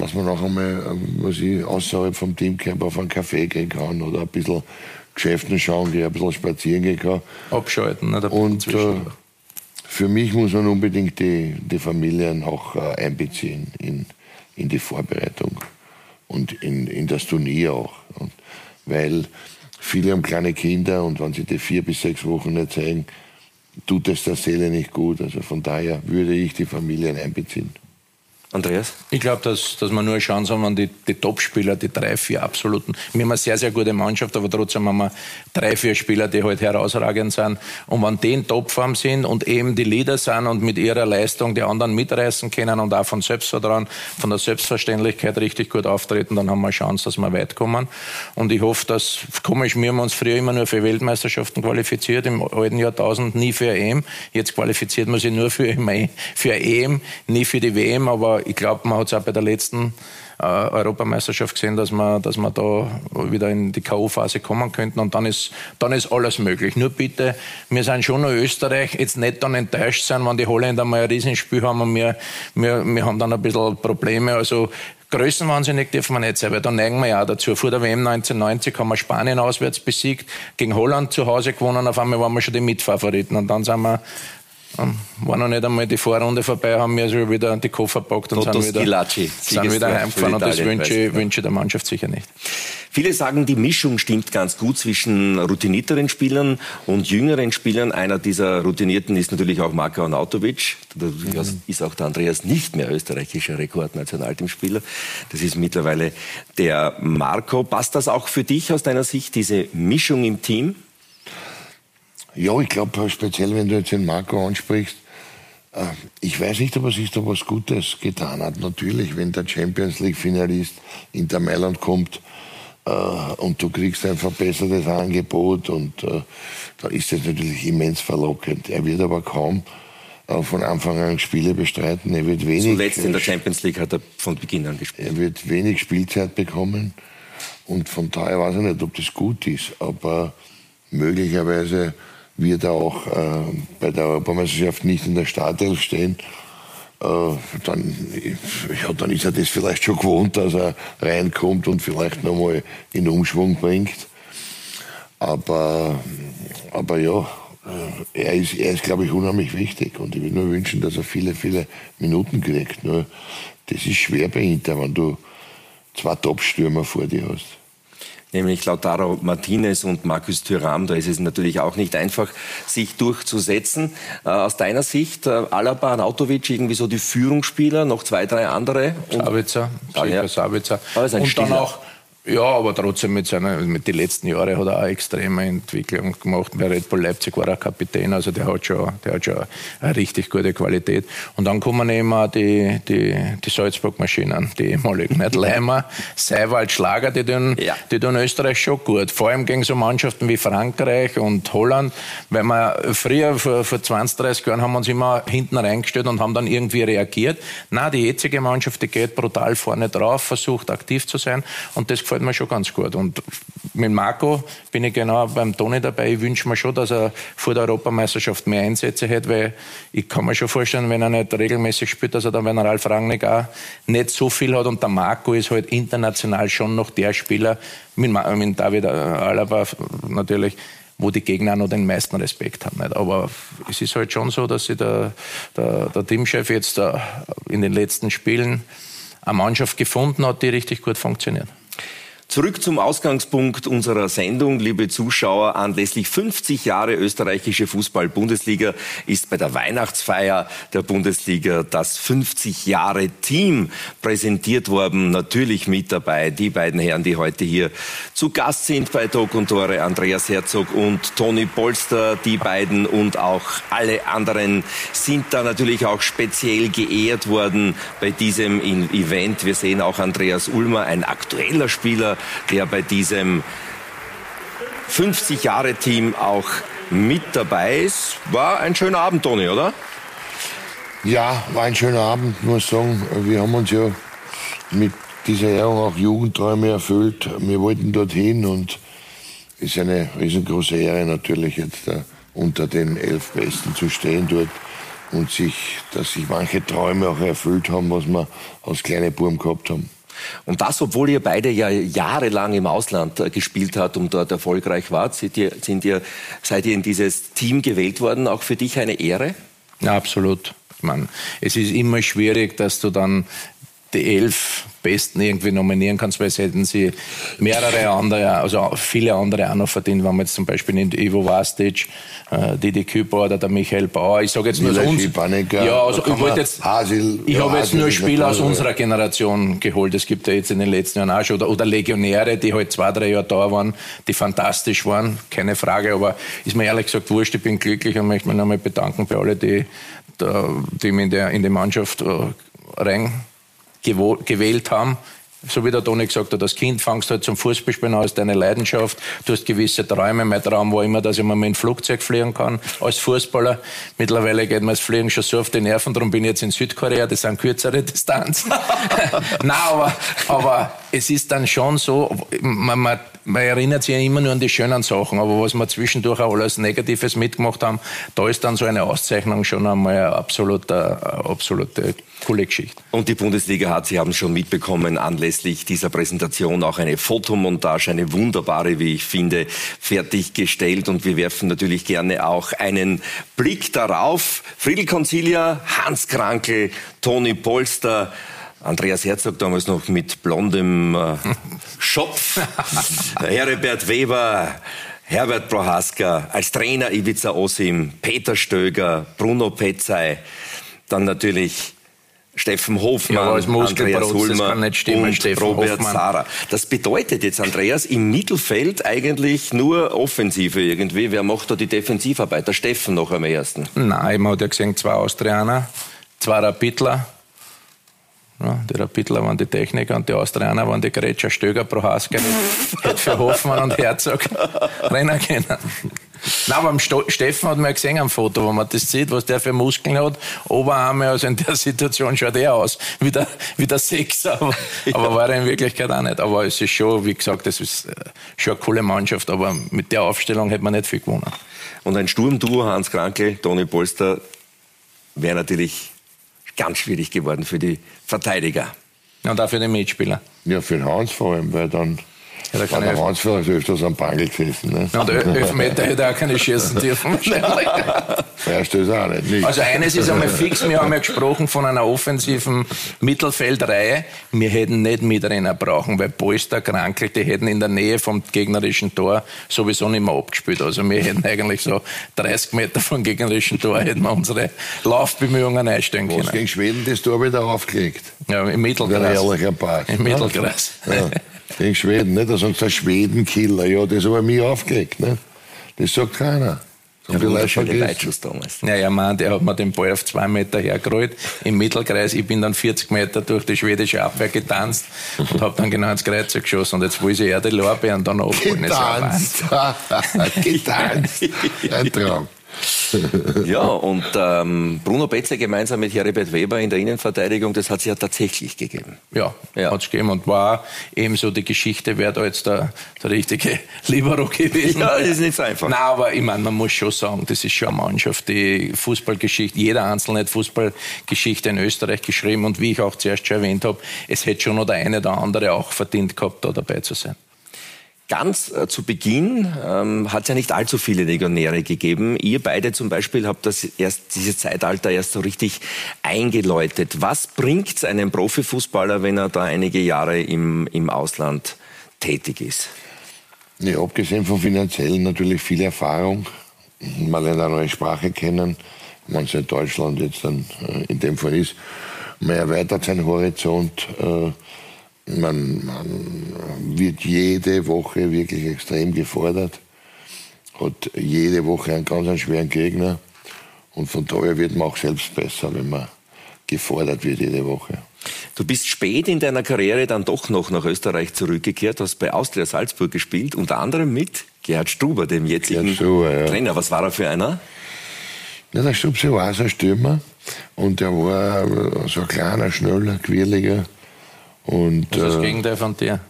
dass man auch einmal, ähm, was ich, außerhalb vom Teamcamp auf einen Café gehen kann oder ein bisschen Geschäften schauen gehen, ein bisschen spazieren gehen kann. Abschalten, ne? Und äh, für mich muss man unbedingt die, die Familien auch äh, einbeziehen in, in die Vorbereitung und in, in das Turnier auch. Und weil viele haben kleine Kinder und wenn sie die vier bis sechs Wochen nicht zeigen, tut es der Seele nicht gut. Also von daher würde ich die Familien einbeziehen. Andreas? Ich glaube, dass, dass wir nur eine Chance haben, wenn die, die Top-Spieler, die drei, vier absoluten. Wir haben eine sehr, sehr gute Mannschaft, aber trotzdem haben wir drei, vier Spieler, die halt herausragend sind. Und wenn die in Topform sind und eben die Leader sind und mit ihrer Leistung die anderen mitreißen können und auch von Selbstvertrauen, von der Selbstverständlichkeit richtig gut auftreten, dann haben wir eine Chance, dass wir weit kommen. Und ich hoffe, dass, komisch, wir haben uns früher immer nur für Weltmeisterschaften qualifiziert, im alten Jahrtausend nie für EM. Jetzt qualifiziert man sich nur für, für EM, nie für die WM, aber ich glaube, man hat es auch bei der letzten äh, Europameisterschaft gesehen, dass man, dass man da wieder in die K.O.-Phase kommen könnten und dann ist, dann ist alles möglich. Nur bitte, wir sind schon in Österreich, jetzt nicht dann enttäuscht sein, wenn die Holländer mal ein Riesenspiel haben und wir, wir, wir haben dann ein bisschen Probleme. Also Größenwahnsinnig dürfen wir nicht sein, weil da neigen wir ja auch dazu. Vor der WM 1990 haben wir Spanien auswärts besiegt, gegen Holland zu Hause gewonnen, auf einmal waren wir schon die Mitfavoriten und dann sind wir war noch nicht einmal die Vorrunde vorbei, haben wir schon wieder die Koffer gepackt und sind wieder, sind wieder heimgefahren. Und das wünsche, ich, wünsche der Mannschaft sicher nicht. Viele sagen, die Mischung stimmt ganz gut zwischen routinierteren Spielern und jüngeren Spielern. Einer dieser Routinierten ist natürlich auch Marko Arnautovic. Das mhm. ist auch der Andreas nicht mehr österreichischer Rekordnationalteamspieler. Das ist mittlerweile der Marco. Passt das auch für dich aus deiner Sicht, diese Mischung im Team? Ja, ich glaube, speziell wenn du jetzt den Marco ansprichst, äh, ich weiß nicht, ob er sich da was Gutes getan hat. Natürlich, wenn der Champions League-Finalist Inter Mailand kommt, äh, und du kriegst ein verbessertes Angebot und äh, da ist es natürlich immens verlockend. Er wird aber kaum äh, von Anfang an Spiele bestreiten. Er wird wenig. Zuletzt in der Champions League hat er von Beginn an gespielt. Er wird wenig Spielzeit bekommen und von daher weiß ich nicht, ob das gut ist, aber möglicherweise wird er auch äh, bei der Europameisterschaft nicht in der Startelf stehen. Äh, dann, ja, dann ist er das vielleicht schon gewohnt, dass er reinkommt und vielleicht nochmal in Umschwung bringt. Aber, aber ja, äh, er ist, er ist glaube ich, unheimlich wichtig. Und ich würde nur wünschen, dass er viele, viele Minuten kriegt. Nur das ist schwer bei Inter, wenn du zwei Top-Stürmer vor dir hast nämlich Lautaro Martinez und Markus Thuram. Da ist es natürlich auch nicht einfach, sich durchzusetzen. Äh, aus deiner Sicht, äh, Alaba, Anautovic, irgendwie so die Führungsspieler, noch zwei, drei andere. Sabitzer, Ah, ja. Sabitzer. Aber es ist ein Und dann Stiller. auch ja, aber trotzdem mit seiner, mit den letzten Jahren hat er auch eine extreme Entwicklung gemacht. Bei Red Bull Leipzig war er Kapitän, also der hat schon, der hat schon eine richtig gute Qualität. Und dann kommen eben auch die, die, die Salzburg-Maschinen, die ehemaligen, nicht Leimer, Seiwald, Schlager, die tun, die tun Österreich schon gut. Vor allem gegen so Mannschaften wie Frankreich und Holland, weil wir früher, vor, vor 20, 30 Jahren, haben wir uns immer hinten reingestellt und haben dann irgendwie reagiert. Na, die jetzige Mannschaft, die geht brutal vorne drauf, versucht aktiv zu sein und das gefällt mir schon ganz gut. Und mit Marco bin ich genau beim Toni dabei. Ich wünsche mir schon, dass er vor der Europameisterschaft mehr Einsätze hat, weil ich kann mir schon vorstellen, wenn er nicht regelmäßig spielt, dass er dann, wenn er Ralf Rangnick auch nicht so viel hat. Und der Marco ist halt international schon noch der Spieler, mit, mit David Alaba natürlich, wo die Gegner noch den meisten Respekt haben. Nicht? Aber es ist halt schon so, dass sich der, der, der Teamchef jetzt äh, in den letzten Spielen eine Mannschaft gefunden hat, die richtig gut funktioniert. Zurück zum Ausgangspunkt unserer Sendung, liebe Zuschauer. Anlässlich 50 Jahre österreichische Fußball-Bundesliga ist bei der Weihnachtsfeier der Bundesliga das 50 Jahre Team präsentiert worden. Natürlich mit dabei die beiden Herren, die heute hier zu Gast sind bei Tok und Tore, Andreas Herzog und Toni Polster. Die beiden und auch alle anderen sind da natürlich auch speziell geehrt worden bei diesem Event. Wir sehen auch Andreas Ulmer, ein aktueller Spieler, der bei diesem 50-Jahre-Team auch mit dabei ist. War ein schöner Abend, Toni, oder? Ja, war ein schöner Abend, muss sagen. Wir haben uns ja mit dieser Ehrung auch Jugendträume erfüllt. Wir wollten dorthin und es ist eine riesengroße Ehre natürlich jetzt äh, unter den elf Besten zu stehen dort und sich, dass sich manche Träume auch erfüllt haben, was wir als kleine Buben gehabt haben. Und das, obwohl ihr beide ja jahrelang im Ausland äh, gespielt habt und dort erfolgreich wart, seid ihr, sind ihr, seid ihr in dieses Team gewählt worden, auch für dich eine Ehre? Ja, absolut. Meine, es ist immer schwierig, dass du dann die elf Besten irgendwie nominieren kannst, weil es hätten sie mehrere andere, also viele andere auch noch verdient, wenn man jetzt zum Beispiel nimmt Ivo Vastic, äh, Didi Küper oder der Michael Bauer. Ich sage jetzt nur so uns. Ja, also ich wollte jetzt, Hasil- ich ja, habe jetzt nur Spieler aus natürlich- unserer Generation geholt. Es gibt ja jetzt in den letzten Jahren auch schon, oder, oder Legionäre, die halt zwei, drei Jahre da waren, die fantastisch waren, keine Frage, aber ist mir ehrlich gesagt wurscht, ich bin glücklich und möchte mich nochmal bedanken bei allen, die, die mich in, der, in die Mannschaft äh, rein gewählt haben. So wie der Toni gesagt hat, als Kind fangst du halt zum Fußballspielen an, hast deine Leidenschaft, du hast gewisse Träume. Mein Traum war immer, dass ich mal mit dem Flugzeug fliegen kann als Fußballer. Mittlerweile geht mir das Fliegen schon so auf die Nerven, darum bin ich jetzt in Südkorea, das sind kürzere Distanzen. Nein, aber, aber es ist dann schon so, man, man, man erinnert sich ja immer nur an die schönen Sachen, aber was wir zwischendurch auch alles Negatives mitgemacht haben, da ist dann so eine Auszeichnung schon einmal eine absolute, eine absolute coole Geschichte. Und die Bundesliga hat, Sie haben es schon mitbekommen, anlässlich dieser Präsentation auch eine Fotomontage, eine wunderbare, wie ich finde, fertiggestellt. Und wir werfen natürlich gerne auch einen Blick darauf. Friedel Concilia, Hans Krankel, Toni Polster, Andreas Herzog damals noch mit blondem äh, Schopf, Herbert Weber, Herbert Prohaska, als Trainer Ivica Osim, Peter Stöger, Bruno Petzai, dann natürlich Steffen Hofmann, Ja, Andreas das Hulmer kann nicht stimmen, und Steffen Robert Hofmann. Sara. Das bedeutet jetzt, Andreas, im Mittelfeld eigentlich nur Offensive irgendwie. Wer macht da die Defensivarbeit? Der Steffen noch am ersten. Nein, man hat ja gesehen, zwei Austrianer, zwei Rapidler. Ja, die Rapidler waren die Techniker und die Austrianer waren die Gretscher Stöger pro Haske. Hätte für Hoffmann und Herzog rennen können. Nein, aber Steffen hat man ja gesehen am Foto, wo man das sieht, was der für Muskeln hat. Oberarme, also in der Situation schaut er aus wie der, wie der Sechser, aber, ja. aber war er in Wirklichkeit auch nicht. Aber es ist schon, wie gesagt, das ist äh, schon eine coole Mannschaft, aber mit der Aufstellung hätte man nicht viel gewonnen. Und ein Sturmduo, Hans Krankel, Toni Polster, wäre natürlich ganz schwierig geworden für die Verteidiger. Ja, und auch für die Mitspieler. Ja, für den Hans vor allem, weil dann ja, da kann der vielleicht öfters am Bangel gesessen. Ne? Ja, der Elfmeter hätte auch keine schießen dürfen. Fährst du auch nicht, nicht. Also eines ist einmal fix, wir haben ja gesprochen von einer offensiven Mittelfeldreihe. Wir hätten nicht Mitrenner brauchen, weil Polster, Krankel, die hätten in der Nähe vom gegnerischen Tor sowieso nicht mehr abgespielt. Also wir hätten eigentlich so 30 Meter vom gegnerischen Tor hätten wir unsere Laufbemühungen einstellen können. Was gegen Schweden das Tor wieder aufgelegt? Ja, im Mittelkreis. Ehrlicher Part. Im Mittelkreis. Ja. Gegen Schweden, nicht? Da sagt der Schwedenkiller, ja, das habe ich mich aufgelegt. Nicht? Das sagt keiner. Ja, die Leute Weitschuss damals. Ja, ja, Mann, der hat mir den Ball auf zwei Meter hergerollt im Mittelkreis. Ich bin dann 40 Meter durch die schwedische Abwehr getanzt und habe dann genau ins Kreuz geschossen. Und jetzt will sie ja die Lorbeeren dann abholen. Getanzt. getanzt. Ein Traum. ja, und ähm, Bruno Betze gemeinsam mit Heribert Weber in der Innenverteidigung, das hat es ja tatsächlich gegeben. Ja, ja. hat es gegeben und war ebenso die Geschichte, wer da jetzt der, der richtige Libero gewesen. Ja, das ist nicht so einfach. Nein, aber ich meine, man muss schon sagen, das ist schon eine Mannschaft, die Fußballgeschichte, jeder Einzelne hat Fußballgeschichte in Österreich geschrieben und wie ich auch zuerst schon erwähnt habe, es hätte schon noch der eine oder andere auch verdient gehabt, da dabei zu sein. Ganz äh, zu Beginn ähm, hat es ja nicht allzu viele Legionäre gegeben. Ihr beide zum Beispiel habt das erst, dieses Zeitalter erst so richtig eingeläutet. Was bringt es einem Profifußballer, wenn er da einige Jahre im, im Ausland tätig ist? Ja, abgesehen von finanziellen natürlich viel Erfahrung. Lernt eine neue Sprache kennen. Wenn es in Deutschland jetzt dann äh, in dem Fall ist, man erweitert seinen Horizont. Äh, man, man wird jede Woche wirklich extrem gefordert, hat jede Woche einen ganz schweren Gegner und von daher wird man auch selbst besser, wenn man gefordert wird jede Woche. Du bist spät in deiner Karriere dann doch noch nach Österreich zurückgekehrt, hast bei Austria Salzburg gespielt, unter anderem mit Gerhard Struber, dem jetzigen Struber, ja. Trainer. Was war er für einer? Ja, der Stubse war so ein Stürmer und er war so ein kleiner, schneller, quirliger und, das ist das äh, Gegenteil von dir.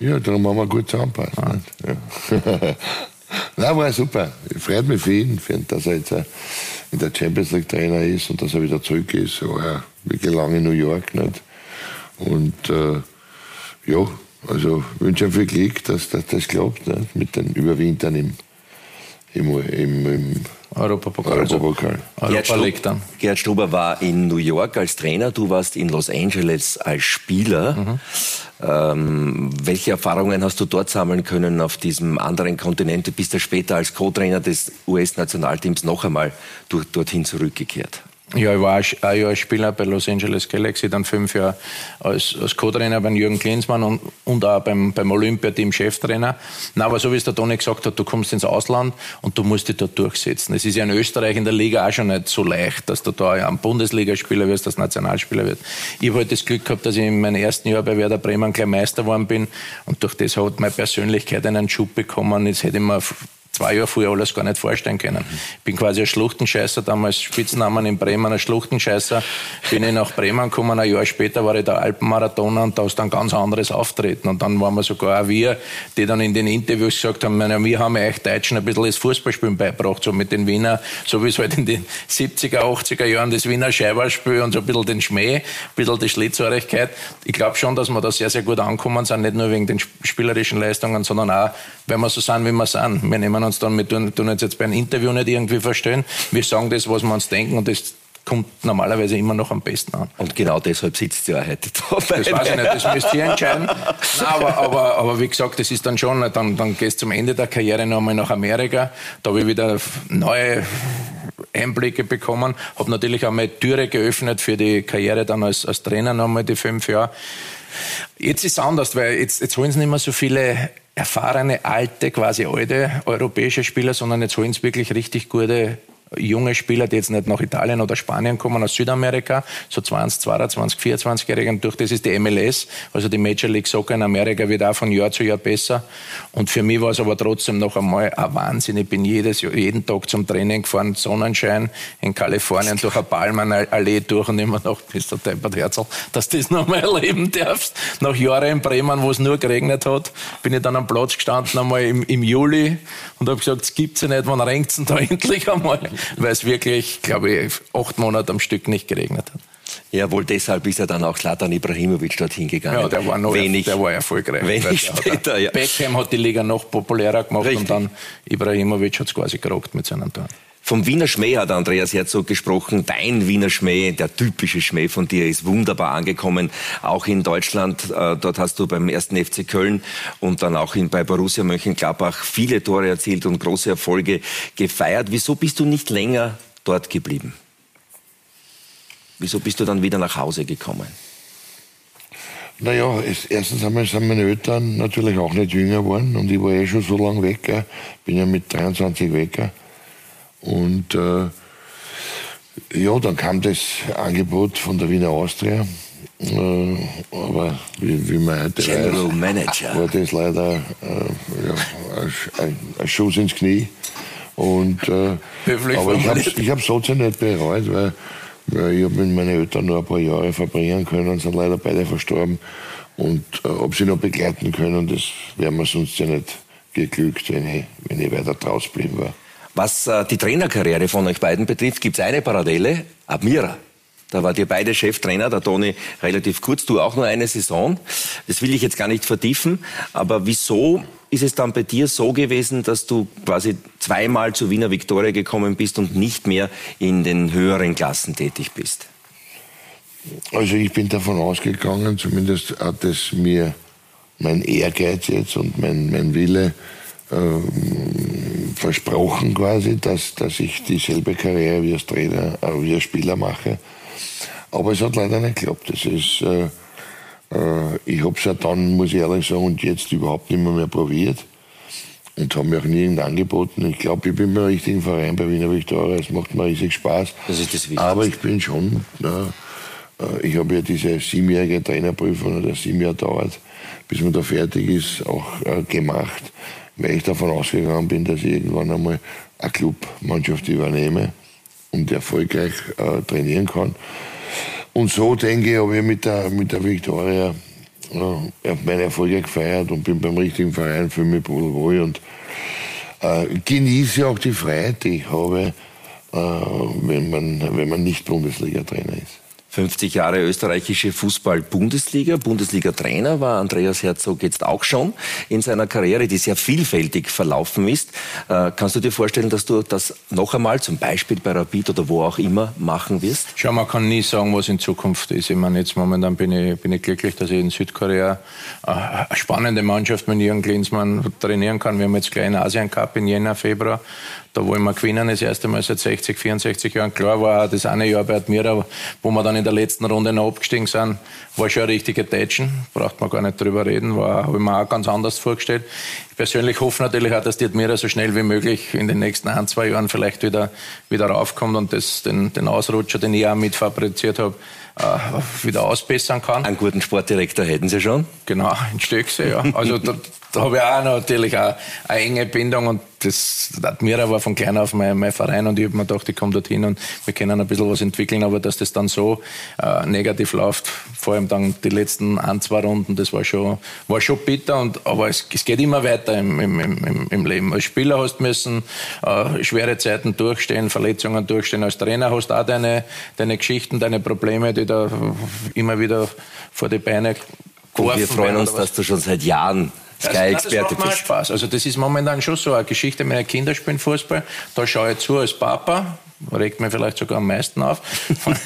Ja, darum haben wir gut zusammenpassen. Ah. Ja. Nein, war super. Ich freue mich für ihn, dass er jetzt äh, in der Champions League Trainer ist und dass er wieder zurück ist. Er war ja wirklich lange in New York. Nicht? Und äh, ja, also wünsche ihm viel Glück, dass, dass das klappt, nicht? mit den Überwintern im, im, im, im Europapokal. Europapokal. Europa League dann. Gerhard Struber war in New York als Trainer, du warst in Los Angeles als Spieler. Mhm. Ähm, welche Erfahrungen hast du dort sammeln können auf diesem anderen Kontinent? Du bist ja später als Co-Trainer des US-Nationalteams noch einmal durch, dorthin zurückgekehrt. Ja, ich war ein Jahr Spieler bei Los Angeles Galaxy, dann fünf Jahre als, als Co-Trainer beim Jürgen Klinsmann und, und auch beim, beim Olympia-Team Cheftrainer. Na, aber so wie es der Toni gesagt hat, du kommst ins Ausland und du musst dich dort durchsetzen. Es ist ja in Österreich in der Liga auch schon nicht so leicht, dass du da ein Bundesligaspieler wirst, als Nationalspieler wirst. Ich habe halt das Glück gehabt, dass ich in meinem ersten Jahr bei Werder Bremen gleich Meister geworden bin und durch das hat meine Persönlichkeit einen Schub bekommen. Jetzt hätte ich mir zwei Jahre früher alles gar nicht vorstellen können. Ich bin quasi ein Schluchtenscheißer, damals Spitznamen in Bremen, ein Schluchtenscheißer. Bin ich nach Bremen gekommen, ein Jahr später war ich der Alpenmarathoner und da ist dann ganz anderes Auftreten. Und dann waren wir sogar auch wir, die dann in den Interviews gesagt haben, meine, wir haben euch Deutschen ein bisschen das Fußballspielen beigebracht, so mit den Wiener, so wie es halt in den 70er, 80er Jahren das Wiener Scheiberspiel und so ein bisschen den Schmäh, ein bisschen die Schlitzhörigkeit. Ich glaube schon, dass wir da sehr, sehr gut ankommen sind, nicht nur wegen den spielerischen Leistungen, sondern auch, weil wir so sind, wie wir sind. Wir nehmen uns dann, wir tun, tun uns jetzt bei einem Interview nicht irgendwie verstehen. Wir sagen das, was wir uns denken und das kommt normalerweise immer noch am besten an. Und genau deshalb sitzt ihr ja heute da. Das weiß ich nicht, das müsst ihr entscheiden. Nein, aber, aber, aber wie gesagt, das ist dann schon, dann, dann gehst du zum Ende der Karriere nochmal nach Amerika. Da habe ich wieder neue Einblicke bekommen. Habe natürlich auch mal Türe geöffnet für die Karriere dann als, als Trainer nochmal die fünf Jahre. Jetzt ist es anders, weil jetzt, jetzt holen sie nicht mehr so viele erfahrene, alte, quasi alte europäische Spieler, sondern jetzt holen sie wirklich richtig gute junge Spieler, die jetzt nicht nach Italien oder Spanien kommen, aus Südamerika, so 20, 22, 24-Jährige. Und durch das ist die MLS, also die Major League Soccer in Amerika, wird auch von Jahr zu Jahr besser. Und für mich war es aber trotzdem noch einmal ein Wahnsinn. Ich bin jedes, jeden Tag zum Training gefahren, Sonnenschein in Kalifornien durch eine Palmenallee durch und immer noch, bist du deppert Herzl, dass du das noch mal erleben darfst. Nach Jahren in Bremen, wo es nur geregnet hat, bin ich dann am Platz gestanden einmal im, im Juli und habe gesagt, es gibt's ja nicht, wann regnet es denn da endlich einmal? Weil es wirklich, glaube ich, acht Monate am Stück nicht geregnet hat. Ja, wohl deshalb ist ja dann auch Zlatan Ibrahimovic dorthin gegangen. Ja, der war noch wenig, der war erfolgreich. Wenig später, ja. Beckham hat die Liga noch populärer gemacht Richtig. und dann Ibrahimovic hat es quasi gerockt mit seinem Tor. Vom Wiener Schmäh hat Andreas Herzog gesprochen. Dein Wiener Schmäh, der typische Schmäh von dir, ist wunderbar angekommen. Auch in Deutschland. Äh, dort hast du beim ersten FC Köln und dann auch bei Borussia Mönchengladbach viele Tore erzielt und große Erfolge gefeiert. Wieso bist du nicht länger dort geblieben? Wieso bist du dann wieder nach Hause gekommen? Naja, es, erstens einmal sind meine Eltern natürlich auch nicht jünger geworden und ich war eh schon so lange weg. Gell. Bin ja mit 23 weg. Gell. Und äh, ja, dann kam das Angebot von der Wiener Austria. Äh, aber wie, wie man heute General weiß, Manager. war das leider äh, ja, ein, ein, Schuss ins Knie. Und, äh, aber ich habe ich hab's trotzdem nicht bereut, weil, weil ich habe mit meinen Eltern nur ein paar Jahre verbringen können und sind leider beide verstorben. Und äh, ob sie noch begleiten können, das wäre mir sonst ja nicht geglückt, wenn ich, wenn ich weiter draus blieben war. Was äh, die Trainerkarriere von euch beiden betrifft, gibt es eine Parallele. Admira. Da wart ihr beide Cheftrainer, der Toni relativ kurz, du auch nur eine Saison. Das will ich jetzt gar nicht vertiefen. Aber wieso ist es dann bei dir so gewesen, dass du quasi zweimal zu Wiener Viktoria gekommen bist und nicht mehr in den höheren Klassen tätig bist? Also ich bin davon ausgegangen, zumindest hat es mir mein Ehrgeiz jetzt und mein, mein Wille ähm, versprochen quasi, dass, dass ich dieselbe Karriere wie als Trainer, äh, wie als Spieler mache. Aber es hat leider nicht geklappt. Das ist, äh, äh, ich habe es ja dann, muss ich ehrlich sagen, und jetzt überhaupt nicht mehr, mehr probiert und habe mir auch nie irgendein angeboten. Ich glaube, ich bin beim richtigen Verein bei Wiener Viktoria. Es macht mir riesig Spaß. Das ist das Wichtigste. Aber ich bin schon, ja, äh, ich habe ja diese siebenjährige Trainerprüfung, oder sieben Jahre dauert, bis man da fertig ist, auch äh, gemacht weil ich davon ausgegangen bin, dass ich irgendwann einmal eine Clubmannschaft übernehme und erfolgreich äh, trainieren kann. Und so denke ich, habe ich mit der, mit der Victoria äh, meine Erfolge gefeiert und bin beim richtigen Verein, für mich wohl und äh, genieße auch die Freiheit, die ich habe, äh, wenn, man, wenn man nicht Bundesliga-Trainer ist. 50 Jahre österreichische Fußball-Bundesliga. Bundesliga-Trainer war Andreas Herzog jetzt auch schon in seiner Karriere, die sehr vielfältig verlaufen ist. Äh, kannst du dir vorstellen, dass du das noch einmal, zum Beispiel bei Rapid oder wo auch immer, machen wirst? Schau, man kann nie sagen, was in Zukunft ist. Ich meine, jetzt momentan bin ich, bin ich glücklich, dass ich in Südkorea äh, eine spannende Mannschaft mit Jürgen Klinsmann trainieren kann. Wir haben jetzt gleich einen Asien Cup in Jänner, Februar da wollen wir gewinnen, das erste Mal seit 60, 64 Jahren. Klar war auch das eine Jahr bei Admira, wo wir dann in der letzten Runde noch abgestiegen sind, war schon eine richtige Tätschen, braucht man gar nicht drüber reden, war, habe ich mir auch ganz anders vorgestellt. Ich persönlich hoffe natürlich auch, dass die Admira so schnell wie möglich in den nächsten ein, zwei Jahren vielleicht wieder, wieder raufkommt und das, den, den Ausrutscher, den ich auch mit fabriziert habe, äh, wieder ausbessern kann. Einen guten Sportdirektor hätten Sie schon? Genau, in Stöckse, ja. Also da, da habe ich auch natürlich auch eine enge Bindung und das, Admira war von klein auf mein, mein Verein und ich habe mir gedacht, ich komme dorthin und wir können ein bisschen was entwickeln, aber dass das dann so äh, negativ läuft, vor allem dann die letzten ein, zwei Runden, das war schon, war schon bitter, und, aber es, es geht immer weiter im, im, im, im Leben. Als Spieler hast du müssen äh, schwere Zeiten durchstehen, Verletzungen durchstehen, als Trainer hast du auch deine, deine Geschichten, deine Probleme, die da immer wieder vor die Beine geworfen Wir freuen uns, dass du schon seit Jahren Sky-Experte. Das Spaß. Also das ist momentan schon so eine Geschichte. Meine Kinder spielen Fußball. Da schaue ich zu als Papa regt mir vielleicht sogar am meisten auf.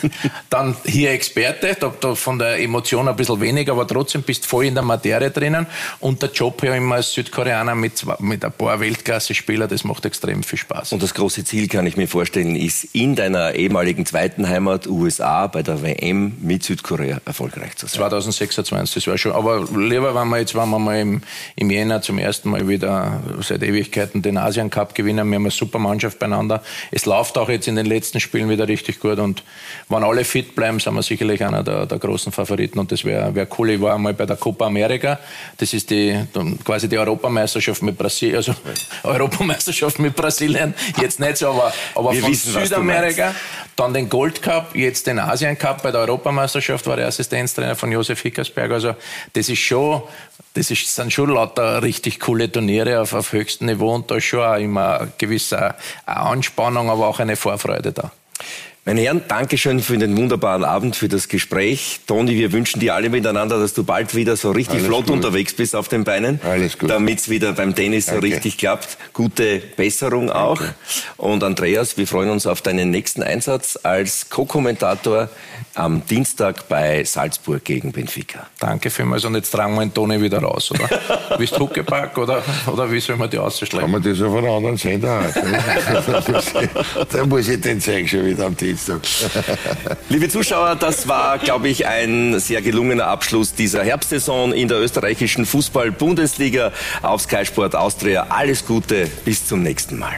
Dann hier Experte, da, da von der Emotion ein bisschen weniger, aber trotzdem bist voll in der Materie drinnen. Und der Job ja immer als Südkoreaner mit, mit ein paar Weltklasse-Spieler, das macht extrem viel Spaß. Und das große Ziel, kann ich mir vorstellen, ist in deiner ehemaligen zweiten Heimat USA bei der WM mit Südkorea erfolgreich zu sein. 2026, das war schon. Aber lieber, wenn wir jetzt, wenn wir mal im, im Jänner zum ersten Mal wieder seit Ewigkeiten den Asien Cup gewinnen, wir haben eine super Mannschaft beieinander. Es läuft auch jetzt in den letzten Spielen wieder richtig gut. Und wenn alle fit bleiben, sind wir sicherlich einer der, der großen Favoriten. Und das wäre wär cool. Ich war einmal bei der Copa America, das ist die, quasi die Europameisterschaft mit Brasilien, also Europameisterschaft mit Brasilien, jetzt nicht so, aber, aber von wissen, Südamerika, dann den Gold Cup, jetzt den Asien Cup bei der Europameisterschaft war der Assistenztrainer von Josef Hickersberg, also das ist schon, das ist, sind schon lauter richtig coole Turniere auf, auf höchstem Niveau und da ist schon auch immer eine gewisse Anspannung, aber auch eine Qual da. Meine Herren, Dankeschön für den wunderbaren Abend, für das Gespräch. Toni, wir wünschen dir alle miteinander, dass du bald wieder so richtig Alles flott gut. unterwegs bist auf den Beinen. Alles gut. Damit es wieder beim Tennis Danke. so richtig klappt. Gute Besserung auch. Danke. Und Andreas, wir freuen uns auf deinen nächsten Einsatz als Co-Kommentator am Dienstag bei Salzburg gegen Benfica. Danke vielmals. Und jetzt tragen wir den Toni wieder raus, oder? Bist du Huckepack oder, oder wie soll man die ausschlagen? Kann man das auf einen anderen Sender Da muss ich den zeigen schon wieder am Dienstag. Dienstag. Liebe Zuschauer, das war, glaube ich, ein sehr gelungener Abschluss dieser Herbstsaison in der österreichischen Fußball-Bundesliga auf Sky Sport Austria. Alles Gute, bis zum nächsten Mal.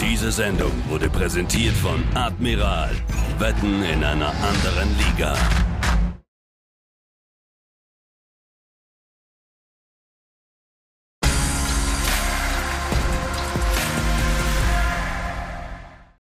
Diese Sendung wurde präsentiert von Admiral. Wetten in einer anderen Liga.